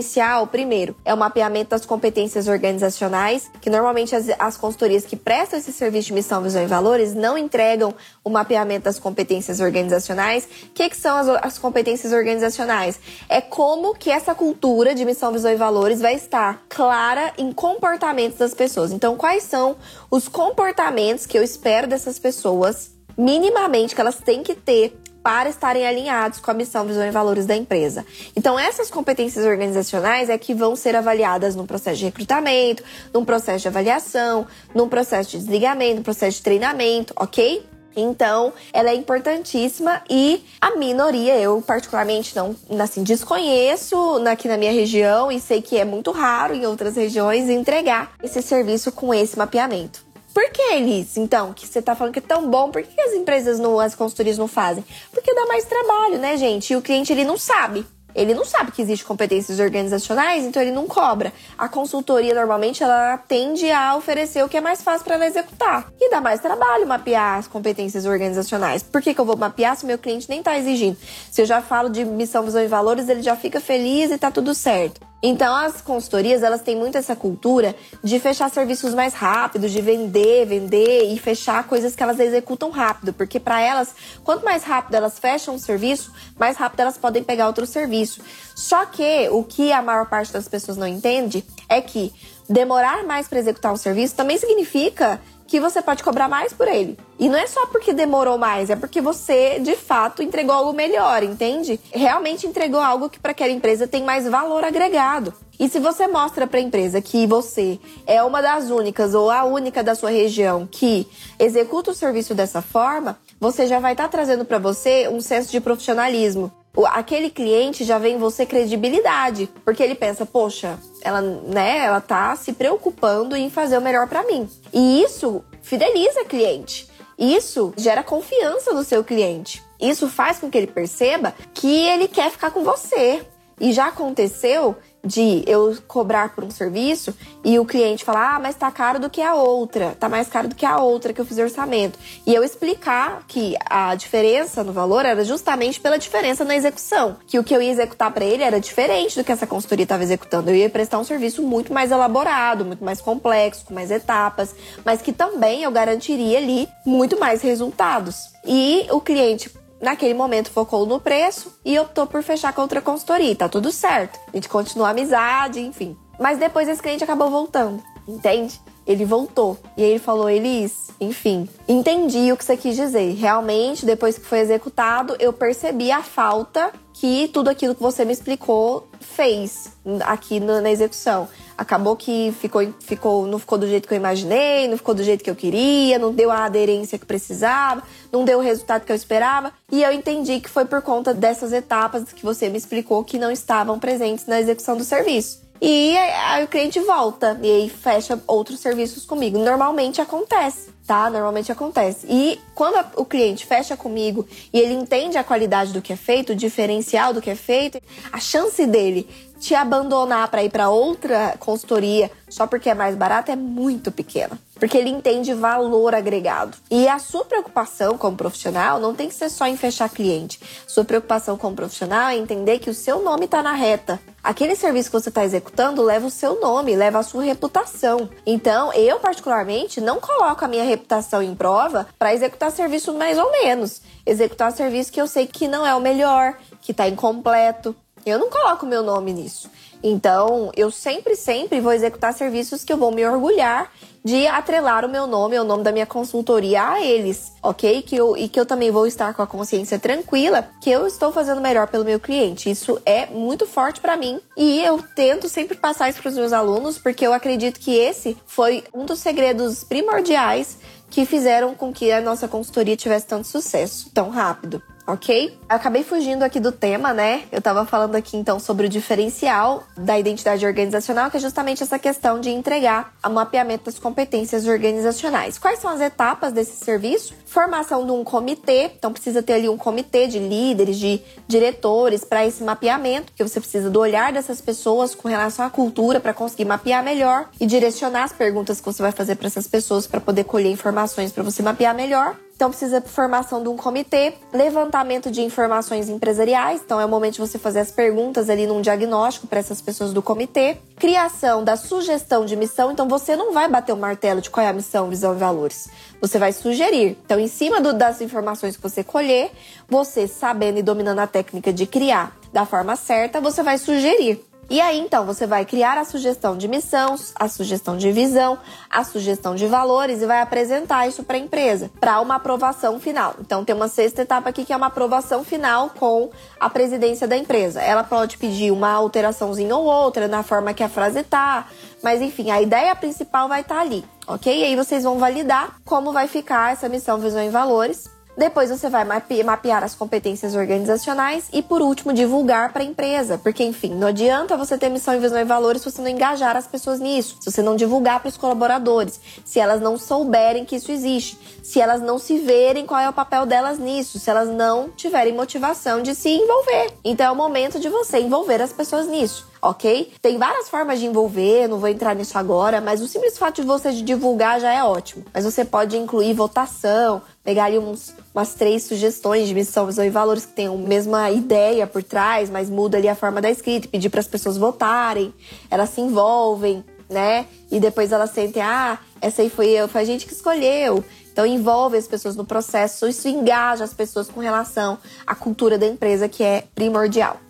primeiro, é o mapeamento das competências organizacionais, que normalmente as, as consultorias que prestam esse serviço de missão, visão e valores não entregam o mapeamento das competências organizacionais. O que, que são as, as competências organizacionais? É como que essa cultura de missão, visão e valores vai estar clara em comportamentos das pessoas. Então, quais são os comportamentos que eu espero dessas pessoas, minimamente, que elas têm que ter para estarem alinhados com a missão, visão e valores da empresa. Então, essas competências organizacionais é que vão ser avaliadas no processo de recrutamento, num processo de avaliação, num processo de desligamento, num processo de treinamento, ok? Então, ela é importantíssima e a minoria, eu particularmente não, assim, desconheço aqui na minha região e sei que é muito raro em outras regiões entregar esse serviço com esse mapeamento. Por que, Elis, então, que você tá falando que é tão bom, por que as empresas, não, as consultorias não fazem? Porque dá mais trabalho, né, gente? E o cliente, ele não sabe. Ele não sabe que existe competências organizacionais, então ele não cobra. A consultoria normalmente ela tende a oferecer o que é mais fácil para ela executar. E dá mais trabalho mapear as competências organizacionais. Por que, que eu vou mapear se meu cliente nem está exigindo? Se eu já falo de missão, visão e valores, ele já fica feliz e tá tudo certo. Então as consultorias, elas têm muito essa cultura de fechar serviços mais rápidos, de vender, vender e fechar coisas que elas executam rápido, porque para elas, quanto mais rápido elas fecham um serviço, mais rápido elas podem pegar outro serviço. Só que o que a maior parte das pessoas não entende é que demorar mais para executar um serviço também significa que você pode cobrar mais por ele. E não é só porque demorou mais, é porque você, de fato, entregou algo melhor, entende? Realmente entregou algo que para aquela empresa tem mais valor agregado. E se você mostra para a empresa que você é uma das únicas ou a única da sua região que executa o serviço dessa forma, você já vai estar tá trazendo para você um senso de profissionalismo aquele cliente já vê em você credibilidade, porque ele pensa, poxa, ela, né, ela tá se preocupando em fazer o melhor para mim. E isso fideliza cliente. Isso gera confiança no seu cliente. Isso faz com que ele perceba que ele quer ficar com você. E já aconteceu de eu cobrar por um serviço e o cliente falar, ah, mas tá caro do que a outra, tá mais caro do que a outra que eu fiz orçamento. E eu explicar que a diferença no valor era justamente pela diferença na execução, que o que eu ia executar para ele era diferente do que essa consultoria estava executando. Eu ia prestar um serviço muito mais elaborado, muito mais complexo, com mais etapas, mas que também eu garantiria ali muito mais resultados. E o cliente naquele momento focou no preço e optou por fechar com outra consultoria. Tá tudo certo. A gente continua a amizade, enfim. Mas depois esse cliente acabou voltando, entende? Ele voltou. E ele falou, Elis, enfim, entendi o que você quis dizer. Realmente, depois que foi executado, eu percebi a falta que tudo aquilo que você me explicou fez aqui na execução. Acabou que ficou, ficou, não ficou do jeito que eu imaginei, não ficou do jeito que eu queria, não deu a aderência que precisava, não deu o resultado que eu esperava. E eu entendi que foi por conta dessas etapas que você me explicou que não estavam presentes na execução do serviço. E aí o cliente volta e aí fecha outros serviços comigo. Normalmente acontece, tá? Normalmente acontece. E quando o cliente fecha comigo e ele entende a qualidade do que é feito, o diferencial do que é feito, a chance dele te abandonar para ir para outra consultoria só porque é mais barato é muito pequena. Porque ele entende valor agregado. E a sua preocupação como profissional não tem que ser só em fechar cliente. Sua preocupação como profissional é entender que o seu nome está na reta. Aquele serviço que você está executando leva o seu nome, leva a sua reputação. Então, eu particularmente não coloco a minha reputação em prova para executar serviço mais ou menos. Executar serviço que eu sei que não é o melhor, que está incompleto, eu não coloco meu nome nisso. Então, eu sempre, sempre vou executar serviços que eu vou me orgulhar de atrelar o meu nome, o nome da minha consultoria a eles, ok? Que eu, e que eu também vou estar com a consciência tranquila que eu estou fazendo melhor pelo meu cliente. Isso é muito forte para mim e eu tento sempre passar isso para os meus alunos porque eu acredito que esse foi um dos segredos primordiais que fizeram com que a nossa consultoria tivesse tanto sucesso tão rápido. Ok? Acabei fugindo aqui do tema, né? Eu tava falando aqui então sobre o diferencial da identidade organizacional, que é justamente essa questão de entregar o mapeamento das competências organizacionais. Quais são as etapas desse serviço? Formação de um comitê, então precisa ter ali um comitê de líderes, de diretores para esse mapeamento, que você precisa do olhar dessas pessoas com relação à cultura para conseguir mapear melhor e direcionar as perguntas que você vai fazer para essas pessoas para poder colher informações para você mapear melhor. Então precisa formação de um comitê, levantamento de informações empresariais, então é o momento de você fazer as perguntas ali num diagnóstico para essas pessoas do comitê, criação da sugestão de missão, então você não vai bater o martelo de qual é a missão, visão e valores. Você vai sugerir. Então, em cima do, das informações que você colher, você sabendo e dominando a técnica de criar da forma certa, você vai sugerir. E aí, então, você vai criar a sugestão de missão, a sugestão de visão, a sugestão de valores e vai apresentar isso para a empresa, para uma aprovação final. Então, tem uma sexta etapa aqui que é uma aprovação final com a presidência da empresa. Ela pode pedir uma alteraçãozinha ou outra na forma que a frase tá, mas enfim, a ideia principal vai estar tá ali, ok? E aí vocês vão validar como vai ficar essa missão, visão e valores depois você vai mapear as competências organizacionais e, por último, divulgar para a empresa. Porque, enfim, não adianta você ter missão, visão e valores se você não engajar as pessoas nisso, se você não divulgar para os colaboradores, se elas não souberem que isso existe, se elas não se verem qual é o papel delas nisso, se elas não tiverem motivação de se envolver. Então é o momento de você envolver as pessoas nisso ok? Tem várias formas de envolver, não vou entrar nisso agora, mas o simples fato de você divulgar já é ótimo. Mas você pode incluir votação, pegar ali uns, umas três sugestões de missão, visão e valores que tenham a mesma ideia por trás, mas muda ali a forma da escrita, pedir para as pessoas votarem, elas se envolvem, né? E depois elas sentem, ah, essa aí foi eu, foi a gente que escolheu. Então envolve as pessoas no processo, isso engaja as pessoas com relação à cultura da empresa, que é primordial.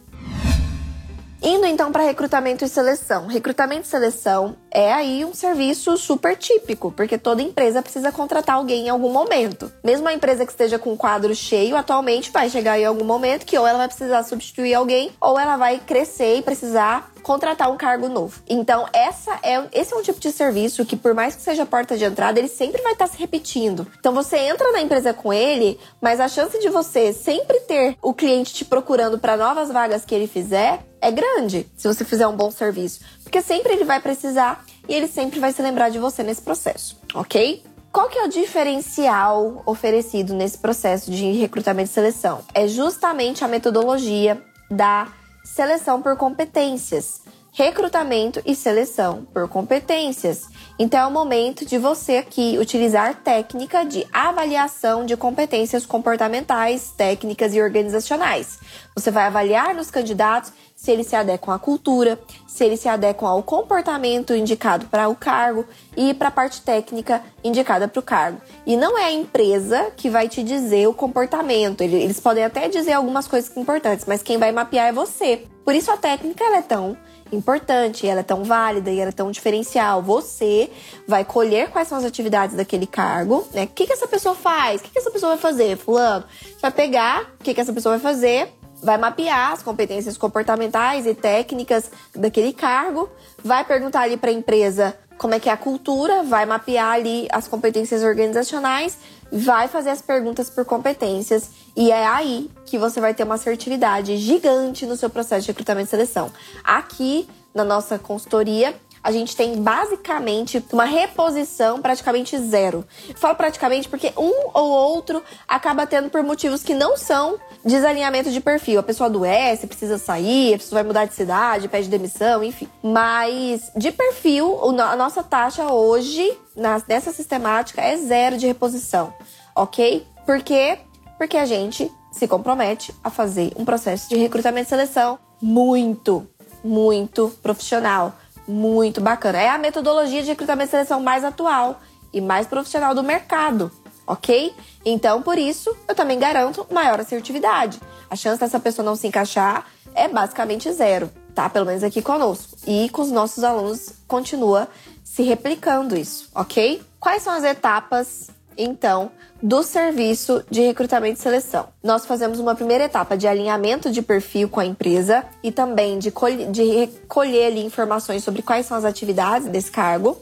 Indo então para recrutamento e seleção. Recrutamento e seleção é aí um serviço super típico, porque toda empresa precisa contratar alguém em algum momento. Mesmo a empresa que esteja com o quadro cheio, atualmente vai chegar em algum momento que ou ela vai precisar substituir alguém, ou ela vai crescer e precisar contratar um cargo novo. Então, essa é, esse é um tipo de serviço que, por mais que seja porta de entrada, ele sempre vai estar se repetindo. Então, você entra na empresa com ele, mas a chance de você sempre ter o cliente te procurando para novas vagas que ele fizer é grande, se você fizer um bom serviço. Porque sempre ele vai precisar e ele sempre vai se lembrar de você nesse processo, ok? Qual que é o diferencial oferecido nesse processo de recrutamento e seleção? É justamente a metodologia da seleção por competências, recrutamento e seleção por competências. Então é o momento de você aqui utilizar técnica de avaliação de competências comportamentais, técnicas e organizacionais. Você vai avaliar nos candidatos se eles se adequam à cultura, se eles se adequam ao comportamento indicado para o cargo e para a parte técnica indicada para o cargo. E não é a empresa que vai te dizer o comportamento. Eles podem até dizer algumas coisas importantes, mas quem vai mapear é você. Por isso a técnica é tão importante, ela é tão válida e ela é tão diferencial. Você vai colher quais são as atividades daquele cargo, né? O que, que essa pessoa faz? O que, que essa pessoa vai fazer, fulano? Você vai pegar o que, que essa pessoa vai fazer, vai mapear as competências comportamentais e técnicas daquele cargo, vai perguntar ali para a empresa como é que é a cultura, vai mapear ali as competências organizacionais, vai fazer as perguntas por competências e é aí que você vai ter uma assertividade gigante no seu processo de recrutamento e seleção. Aqui na nossa consultoria, a gente tem basicamente uma reposição praticamente zero. Falo praticamente porque um ou outro acaba tendo por motivos que não são desalinhamento de perfil. A pessoa adoece, precisa sair, a pessoa vai mudar de cidade, pede demissão, enfim. Mas de perfil, a nossa taxa hoje, nessa sistemática, é zero de reposição, ok? Por quê? Porque a gente se compromete a fazer um processo de recrutamento e seleção muito, muito profissional muito bacana. É a metodologia de recrutamento e seleção mais atual e mais profissional do mercado, ok? Então, por isso, eu também garanto maior assertividade. A chance dessa pessoa não se encaixar é basicamente zero, tá? Pelo menos aqui conosco. E com os nossos alunos continua se replicando isso, ok? Quais são as etapas então, do serviço de recrutamento e seleção. Nós fazemos uma primeira etapa de alinhamento de perfil com a empresa e também de, de recolher ali informações sobre quais são as atividades desse cargo.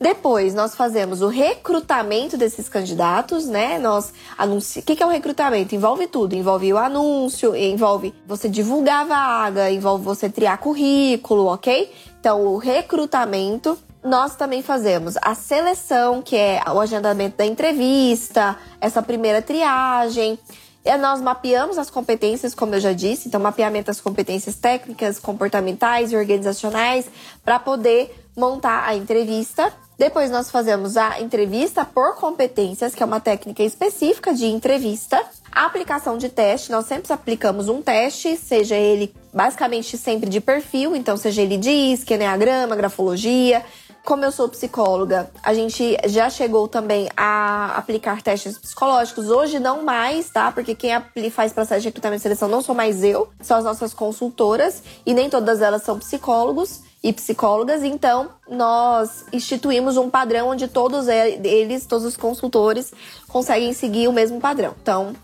Depois, nós fazemos o recrutamento desses candidatos, né? Nós anunci... O que é o recrutamento? Envolve tudo. Envolve o anúncio, envolve você divulgar a vaga, envolve você triar currículo, ok? Então, o recrutamento. Nós também fazemos a seleção, que é o agendamento da entrevista, essa primeira triagem. E nós mapeamos as competências, como eu já disse, então mapeamento das competências técnicas, comportamentais e organizacionais para poder montar a entrevista. Depois nós fazemos a entrevista por competências, que é uma técnica específica de entrevista. A aplicação de teste, nós sempre aplicamos um teste, seja ele basicamente sempre de perfil, então seja ele de ISC, Enneagrama, Grafologia, como eu sou psicóloga, a gente já chegou também a aplicar testes psicológicos. Hoje não mais, tá? Porque quem faz processo de recrutamento e seleção não sou mais eu, são as nossas consultoras e nem todas elas são psicólogos e psicólogas, então nós instituímos um padrão onde todos eles, todos os consultores, conseguem seguir o mesmo padrão. Então,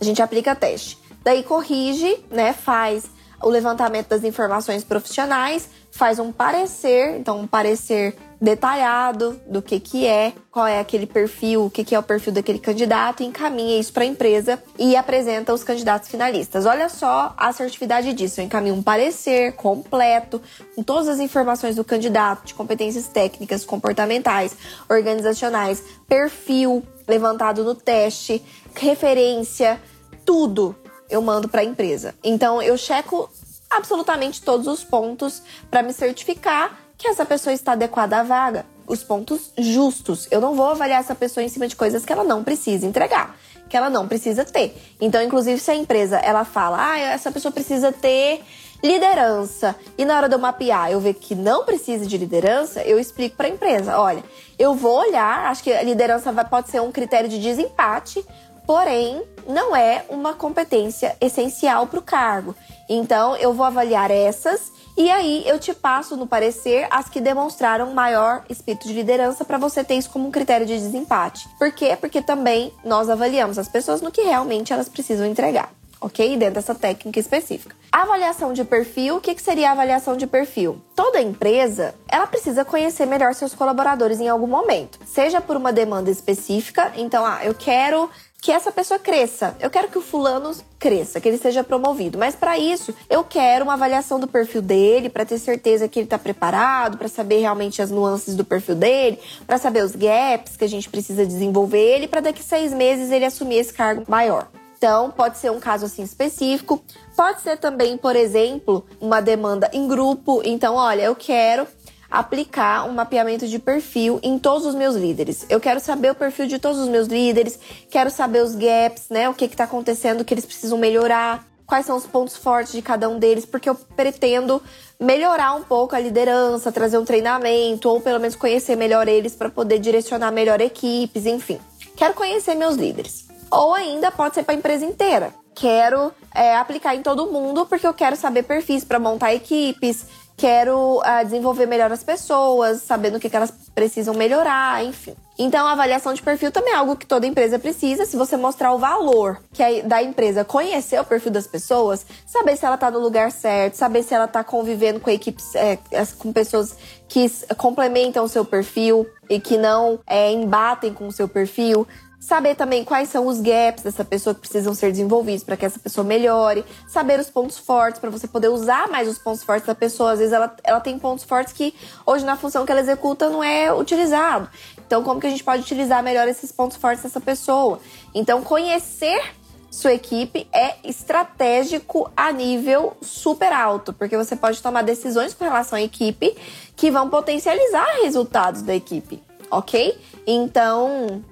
a gente aplica teste. Daí corrige, né? Faz o levantamento das informações profissionais, faz um parecer, então um parecer detalhado do que que é, qual é aquele perfil, o que que é o perfil daquele candidato, encaminha isso para a empresa e apresenta os candidatos finalistas. Olha só a assertividade disso, eu encaminho um parecer completo com todas as informações do candidato, de competências técnicas, comportamentais, organizacionais, perfil levantado no teste, referência, tudo eu mando para a empresa. Então eu checo absolutamente todos os pontos para me certificar que essa pessoa está adequada à vaga. Os pontos justos. Eu não vou avaliar essa pessoa em cima de coisas que ela não precisa entregar, que ela não precisa ter. Então, inclusive, se a empresa ela fala, ah, essa pessoa precisa ter liderança, e na hora de eu mapear eu ver que não precisa de liderança, eu explico para a empresa, olha, eu vou olhar, acho que a liderança vai, pode ser um critério de desempate, porém não é uma competência essencial para o cargo. Então, eu vou avaliar essas e aí eu te passo no parecer as que demonstraram maior espírito de liderança para você ter isso como um critério de desempate. Por quê? Porque também nós avaliamos as pessoas no que realmente elas precisam entregar ok? Dentro dessa técnica específica. Avaliação de perfil, o que, que seria a avaliação de perfil? Toda empresa, ela precisa conhecer melhor seus colaboradores em algum momento. Seja por uma demanda específica, então, ah, eu quero que essa pessoa cresça. Eu quero que o fulano cresça, que ele seja promovido. Mas para isso, eu quero uma avaliação do perfil dele, para ter certeza que ele está preparado, para saber realmente as nuances do perfil dele, para saber os gaps que a gente precisa desenvolver ele, para daqui seis meses ele assumir esse cargo maior. Então, pode ser um caso assim específico. Pode ser também, por exemplo, uma demanda em grupo. Então, olha, eu quero aplicar um mapeamento de perfil em todos os meus líderes. Eu quero saber o perfil de todos os meus líderes, quero saber os gaps, né? O que está acontecendo, o que eles precisam melhorar, quais são os pontos fortes de cada um deles, porque eu pretendo melhorar um pouco a liderança, trazer um treinamento, ou pelo menos conhecer melhor eles para poder direcionar melhor equipes, enfim. Quero conhecer meus líderes. Ou ainda pode ser para a empresa inteira. Quero é, aplicar em todo mundo porque eu quero saber perfis para montar equipes, quero uh, desenvolver melhor as pessoas, sabendo o que, que elas precisam melhorar, enfim. Então, a avaliação de perfil também é algo que toda empresa precisa. Se você mostrar o valor que é da empresa, conhecer o perfil das pessoas, saber se ela está no lugar certo, saber se ela está convivendo com equipes, é, com pessoas que complementam o seu perfil e que não é, embatem com o seu perfil, Saber também quais são os gaps dessa pessoa que precisam ser desenvolvidos para que essa pessoa melhore. Saber os pontos fortes para você poder usar mais os pontos fortes da pessoa. Às vezes ela, ela tem pontos fortes que hoje na função que ela executa não é utilizado. Então, como que a gente pode utilizar melhor esses pontos fortes dessa pessoa? Então, conhecer sua equipe é estratégico a nível super alto, porque você pode tomar decisões com relação à equipe que vão potencializar resultados da equipe, ok? Então,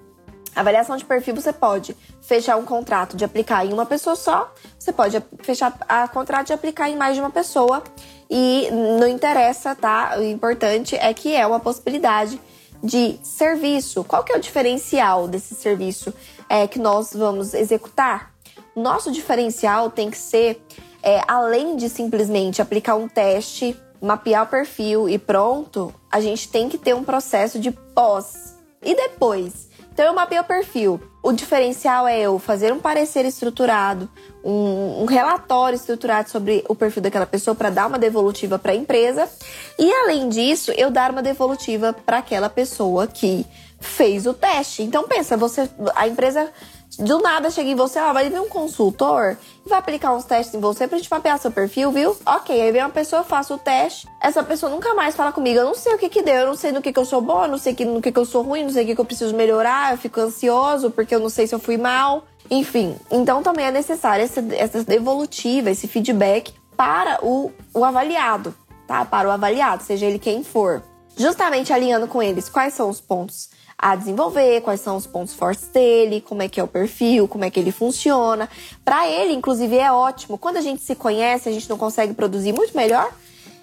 Avaliação de perfil você pode fechar um contrato de aplicar em uma pessoa só, você pode fechar a contrato de aplicar em mais de uma pessoa e não interessa, tá? O importante é que é uma possibilidade de serviço. Qual que é o diferencial desse serviço é, que nós vamos executar? Nosso diferencial tem que ser, é, além de simplesmente aplicar um teste, mapear o perfil e pronto, a gente tem que ter um processo de pós. E depois? Então eu mapeei o perfil. O diferencial é eu fazer um parecer estruturado, um, um relatório estruturado sobre o perfil daquela pessoa para dar uma devolutiva para a empresa. E além disso, eu dar uma devolutiva para aquela pessoa que fez o teste. Então pensa, você a empresa do nada chega em você, ela vai vir um consultor e vai aplicar uns testes em você pra gente mapear seu perfil, viu? Ok, aí vem uma pessoa, faço o teste, essa pessoa nunca mais fala comigo, eu não sei o que que deu, eu não sei no que que eu sou boa, não sei no que que eu sou ruim, não sei o que que eu preciso melhorar, eu fico ansioso porque eu não sei se eu fui mal. Enfim, então também é necessário essa, essa devolutiva, esse feedback para o, o avaliado, tá? Para o avaliado, seja ele quem for. Justamente alinhando com eles quais são os pontos a desenvolver, quais são os pontos fortes dele, como é que é o perfil, como é que ele funciona. Para ele, inclusive, é ótimo. Quando a gente se conhece, a gente não consegue produzir muito melhor.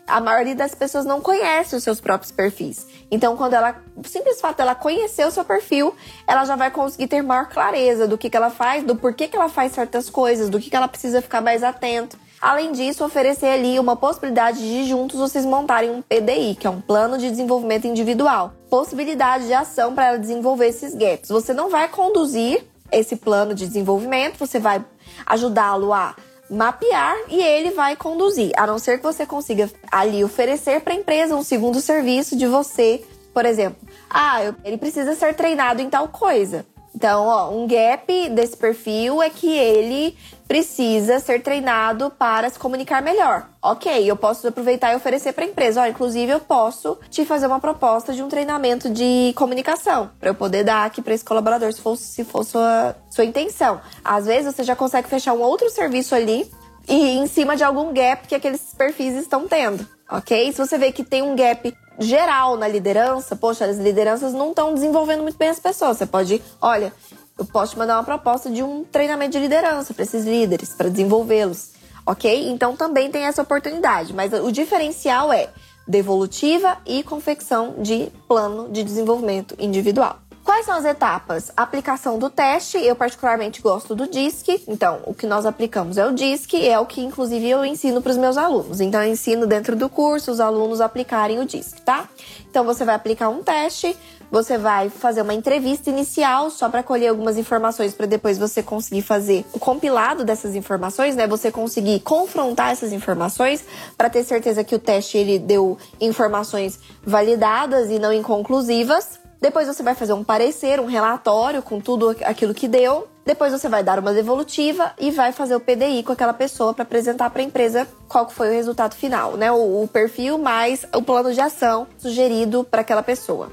A maioria das pessoas não conhece os seus próprios perfis. Então, quando ela, o simples fato dela conhecer o seu perfil, ela já vai conseguir ter maior clareza do que, que ela faz, do porquê que ela faz certas coisas, do que, que ela precisa ficar mais atento. Além disso, oferecer ali uma possibilidade de juntos vocês montarem um PDI, que é um plano de desenvolvimento individual. Possibilidade de ação para ela desenvolver esses gaps. Você não vai conduzir esse plano de desenvolvimento, você vai ajudá-lo a mapear e ele vai conduzir, a não ser que você consiga ali oferecer para a empresa um segundo serviço de você, por exemplo, ah, ele precisa ser treinado em tal coisa. Então, ó, um gap desse perfil é que ele precisa ser treinado para se comunicar melhor. Ok, eu posso aproveitar e oferecer para a empresa. Ó, inclusive, eu posso te fazer uma proposta de um treinamento de comunicação para eu poder dar aqui para esse colaborador, se for, se for sua, sua intenção. Às vezes, você já consegue fechar um outro serviço ali e em cima de algum gap que aqueles perfis estão tendo. Ok? Se você vê que tem um gap geral na liderança, poxa, as lideranças não estão desenvolvendo muito bem as pessoas. Você pode, olha, eu posso te mandar uma proposta de um treinamento de liderança para esses líderes, para desenvolvê-los, ok? Então também tem essa oportunidade, mas o diferencial é devolutiva e confecção de plano de desenvolvimento individual. Quais são as etapas? aplicação do teste, eu particularmente gosto do DISC, então o que nós aplicamos é o DISC, é o que inclusive eu ensino para os meus alunos. Então eu ensino dentro do curso os alunos aplicarem o DISC, tá? Então você vai aplicar um teste, você vai fazer uma entrevista inicial só para colher algumas informações para depois você conseguir fazer o compilado dessas informações, né? Você conseguir confrontar essas informações para ter certeza que o teste ele deu informações validadas e não inconclusivas. Depois você vai fazer um parecer, um relatório com tudo aquilo que deu. Depois você vai dar uma devolutiva e vai fazer o PDI com aquela pessoa para apresentar para a empresa qual foi o resultado final, né? O, o perfil mais o plano de ação sugerido para aquela pessoa.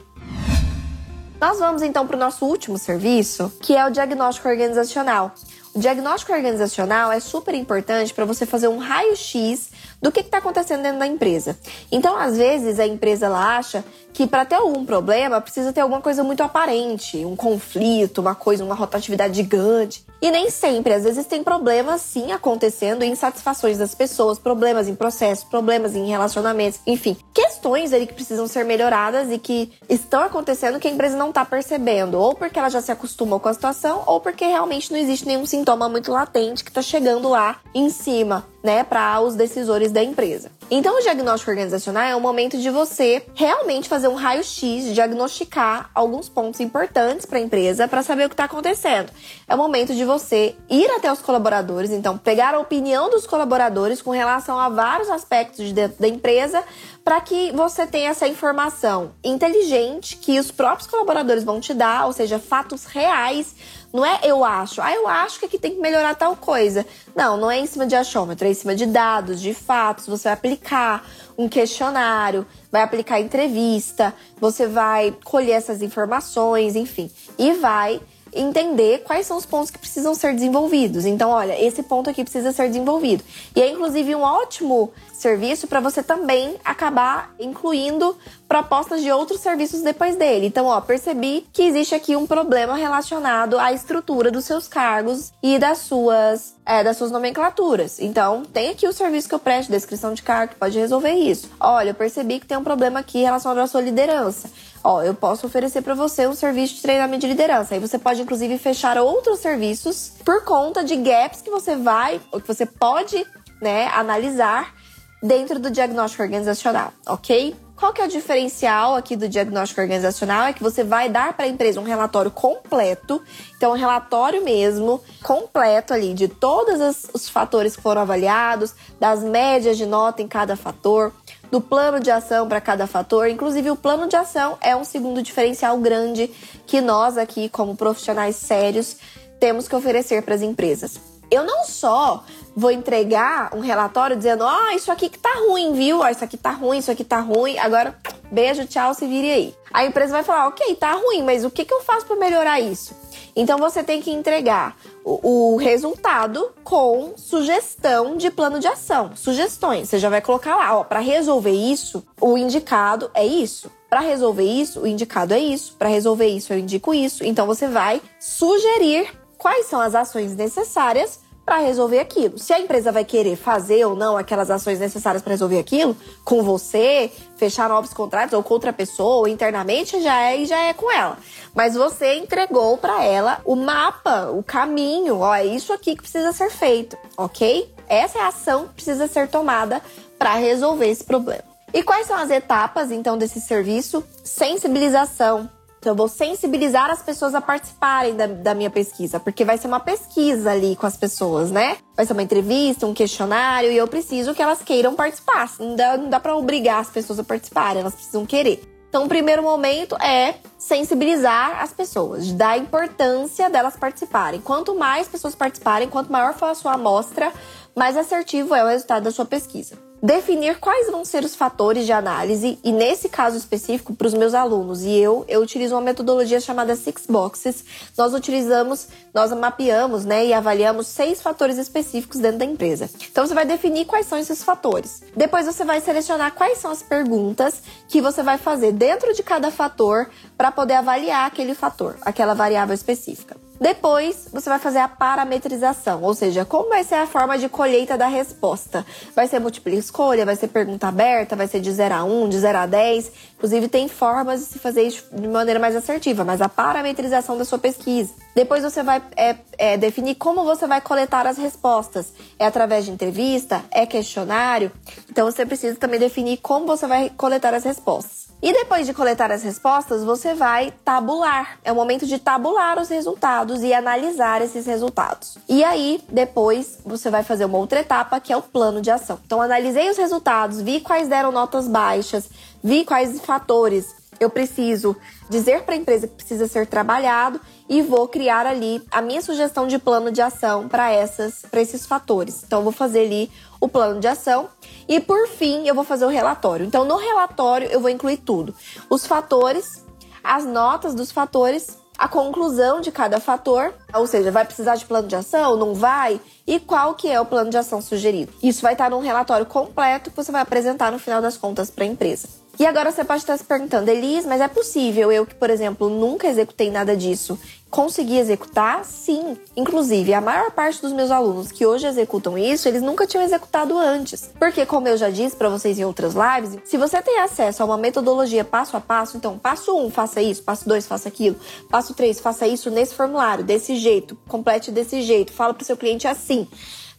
Nós vamos então para o nosso último serviço, que é o diagnóstico organizacional. O diagnóstico organizacional é super importante para você fazer um raio-x do que está acontecendo dentro da empresa. Então, às vezes, a empresa ela acha que para ter algum problema precisa ter alguma coisa muito aparente, um conflito, uma coisa, uma rotatividade gigante. E nem sempre, às vezes tem problemas sim acontecendo, insatisfações das pessoas, problemas em processos, problemas em relacionamentos, enfim, questões ali que precisam ser melhoradas e que estão acontecendo que a empresa não está percebendo, ou porque ela já se acostumou com a situação, ou porque realmente não existe nenhum sintoma muito latente que está chegando lá em cima né, para os decisores da empresa. Então, o diagnóstico organizacional é o momento de você realmente fazer um raio-x, diagnosticar alguns pontos importantes para a empresa para saber o que está acontecendo. É o momento de você ir até os colaboradores, então pegar a opinião dos colaboradores com relação a vários aspectos de dentro da empresa para que você tenha essa informação inteligente que os próprios colaboradores vão te dar, ou seja, fatos reais não é eu acho, ah, eu acho que aqui tem que melhorar tal coisa. Não, não é em cima de achômetro, é em cima de dados, de fatos. Você vai aplicar um questionário, vai aplicar entrevista, você vai colher essas informações, enfim, e vai entender quais são os pontos que precisam ser desenvolvidos. Então, olha, esse ponto aqui precisa ser desenvolvido. E é inclusive um ótimo serviço para você também acabar incluindo propostas de outros serviços depois dele. Então, ó, percebi que existe aqui um problema relacionado à estrutura dos seus cargos e das suas, é, das suas nomenclaturas. Então, tem aqui o serviço que eu presto, descrição de cargo, que pode resolver isso. Olha, eu percebi que tem um problema aqui relacionado à sua liderança. Ó, eu posso oferecer para você um serviço de treinamento de liderança. Aí você pode, inclusive, fechar outros serviços por conta de gaps que você vai, ou que você pode, né, analisar dentro do diagnóstico organizacional, ok? Qual que é o diferencial aqui do diagnóstico organizacional? É que você vai dar para a empresa um relatório completo, então um relatório mesmo, completo ali de todos os fatores que foram avaliados, das médias de nota em cada fator, do plano de ação para cada fator. Inclusive, o plano de ação é um segundo diferencial grande que nós aqui, como profissionais sérios, temos que oferecer para as empresas. Eu não só vou entregar um relatório dizendo: ó, oh, isso aqui que tá ruim, viu? Ó, isso aqui tá ruim, isso aqui tá ruim. Agora, beijo, tchau, se vire aí. A empresa vai falar: ok, tá ruim, mas o que, que eu faço para melhorar isso? Então você tem que entregar o, o, resultado com sugestão de plano de ação, sugestões. Você já vai colocar lá, ó, para resolver isso, o indicado é isso. Para resolver isso, o indicado é isso. Para resolver isso, eu indico isso. Então você vai sugerir quais são as ações necessárias para resolver aquilo. Se a empresa vai querer fazer ou não aquelas ações necessárias para resolver aquilo, com você, fechar novos contratos ou com outra pessoa, ou internamente, já é já é com ela. Mas você entregou para ela o mapa, o caminho, ó, é isso aqui que precisa ser feito, ok? Essa é a ação que precisa ser tomada para resolver esse problema. E quais são as etapas então desse serviço? Sensibilização, então, eu vou sensibilizar as pessoas a participarem da, da, minha pesquisa, porque vai ser uma pesquisa ali com as pessoas, né? Vai ser uma entrevista, um questionário, e eu preciso que elas queiram participar. Não dá, não dá pra obrigar as pessoas a participarem, elas precisam querer. Então, o primeiro momento é sensibilizar as pessoas, dar a importância delas participarem. Quanto mais pessoas participarem, quanto maior for a sua amostra, mais assertivo é o resultado da sua pesquisa definir quais vão ser os fatores de análise e nesse caso específico para os meus alunos e eu eu utilizo uma metodologia chamada Six Boxes. Nós utilizamos, nós mapeamos, né, e avaliamos seis fatores específicos dentro da empresa. Então você vai definir quais são esses fatores. Depois você vai selecionar quais são as perguntas que você vai fazer dentro de cada fator para poder avaliar aquele fator, aquela variável específica. Depois, você vai fazer a parametrização, ou seja, como vai ser a forma de colheita da resposta. Vai ser múltipla escolha, vai ser pergunta aberta, vai ser de 0 a 1, de 0 a 10. Inclusive, tem formas de se fazer isso de maneira mais assertiva, mas a parametrização da sua pesquisa. Depois você vai é, é, definir como você vai coletar as respostas. É através de entrevista? É questionário? Então você precisa também definir como você vai coletar as respostas. E depois de coletar as respostas, você vai tabular. É o momento de tabular os resultados e analisar esses resultados. E aí, depois, você vai fazer uma outra etapa, que é o plano de ação. Então, analisei os resultados, vi quais deram notas baixas, vi quais fatores eu preciso dizer para a empresa que precisa ser trabalhado e vou criar ali a minha sugestão de plano de ação para essas para esses fatores. Então vou fazer ali o plano de ação e por fim eu vou fazer o relatório. Então no relatório eu vou incluir tudo: os fatores, as notas dos fatores, a conclusão de cada fator, ou seja, vai precisar de plano de ação, não vai? E qual que é o plano de ação sugerido? Isso vai estar num relatório completo que você vai apresentar no final das contas para a empresa. E agora você pode estar se perguntando, Elis, mas é possível eu que, por exemplo, nunca executei nada disso, conseguir executar? Sim. Inclusive, a maior parte dos meus alunos que hoje executam isso, eles nunca tinham executado antes. Porque, como eu já disse para vocês em outras lives, se você tem acesso a uma metodologia passo a passo, então passo um, faça isso, passo dois, faça aquilo, passo três, faça isso nesse formulário, desse jeito, complete desse jeito, fala para o seu cliente assim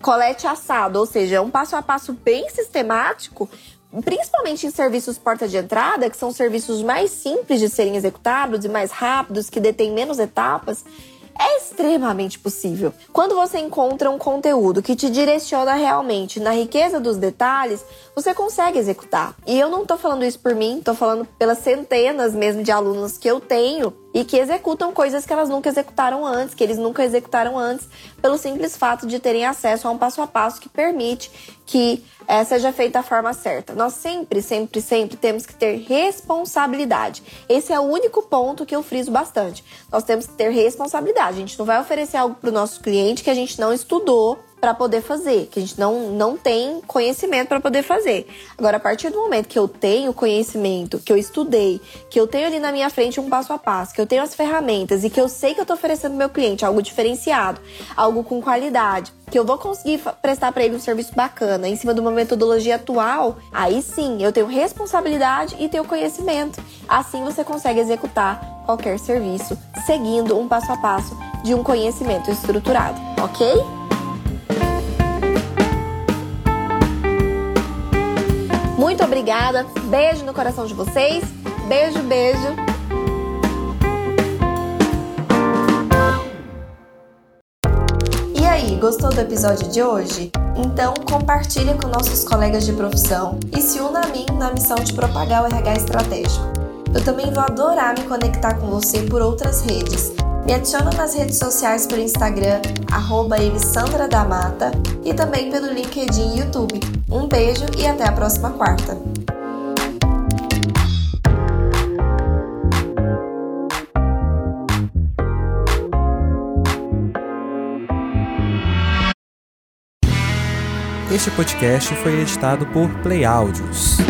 colete assado, ou seja, é um passo a passo bem sistemático, principalmente em serviços porta de entrada, que são serviços mais simples de serem executados e mais rápidos, que detêm menos etapas, é extremamente possível. Quando você encontra um conteúdo que te direciona realmente na riqueza dos detalhes, você consegue executar. E eu não tô falando isso por mim, tô falando pelas centenas mesmo de alunos que eu tenho e que executam coisas que elas nunca executaram antes, que eles nunca executaram antes, pelo simples fato de terem acesso a um passo a passo que permite que é, seja feita da forma certa. Nós sempre, sempre, sempre temos que ter responsabilidade. Esse é o único ponto que eu friso bastante. Nós temos que ter responsabilidade. A gente não vai oferecer algo para o nosso cliente que a gente não estudou para poder fazer, que a gente não, não tem conhecimento para poder fazer. Agora, a partir do momento que eu tenho conhecimento, que eu estudei, que eu tenho ali na minha frente um passo a passo, que eu tenho as ferramentas e que eu sei que eu estou oferecendo ao meu cliente algo diferenciado, algo com qualidade, que eu vou conseguir prestar para ele um serviço bacana em cima de uma metodologia atual, aí sim eu tenho responsabilidade e tenho conhecimento. Assim você consegue executar qualquer serviço seguindo um passo a passo de um conhecimento estruturado, ok? Muito obrigada. Beijo no coração de vocês. Beijo, beijo. E aí, gostou do episódio de hoje? Então compartilhe com nossos colegas de profissão e se una a mim na missão de propagar o RH estratégico. Eu também vou adorar me conectar com você por outras redes. Me adiciona nas redes sociais pelo Instagram, arroba e também pelo LinkedIn e YouTube. Um beijo e até a próxima quarta! Este podcast foi editado por Play Áudios.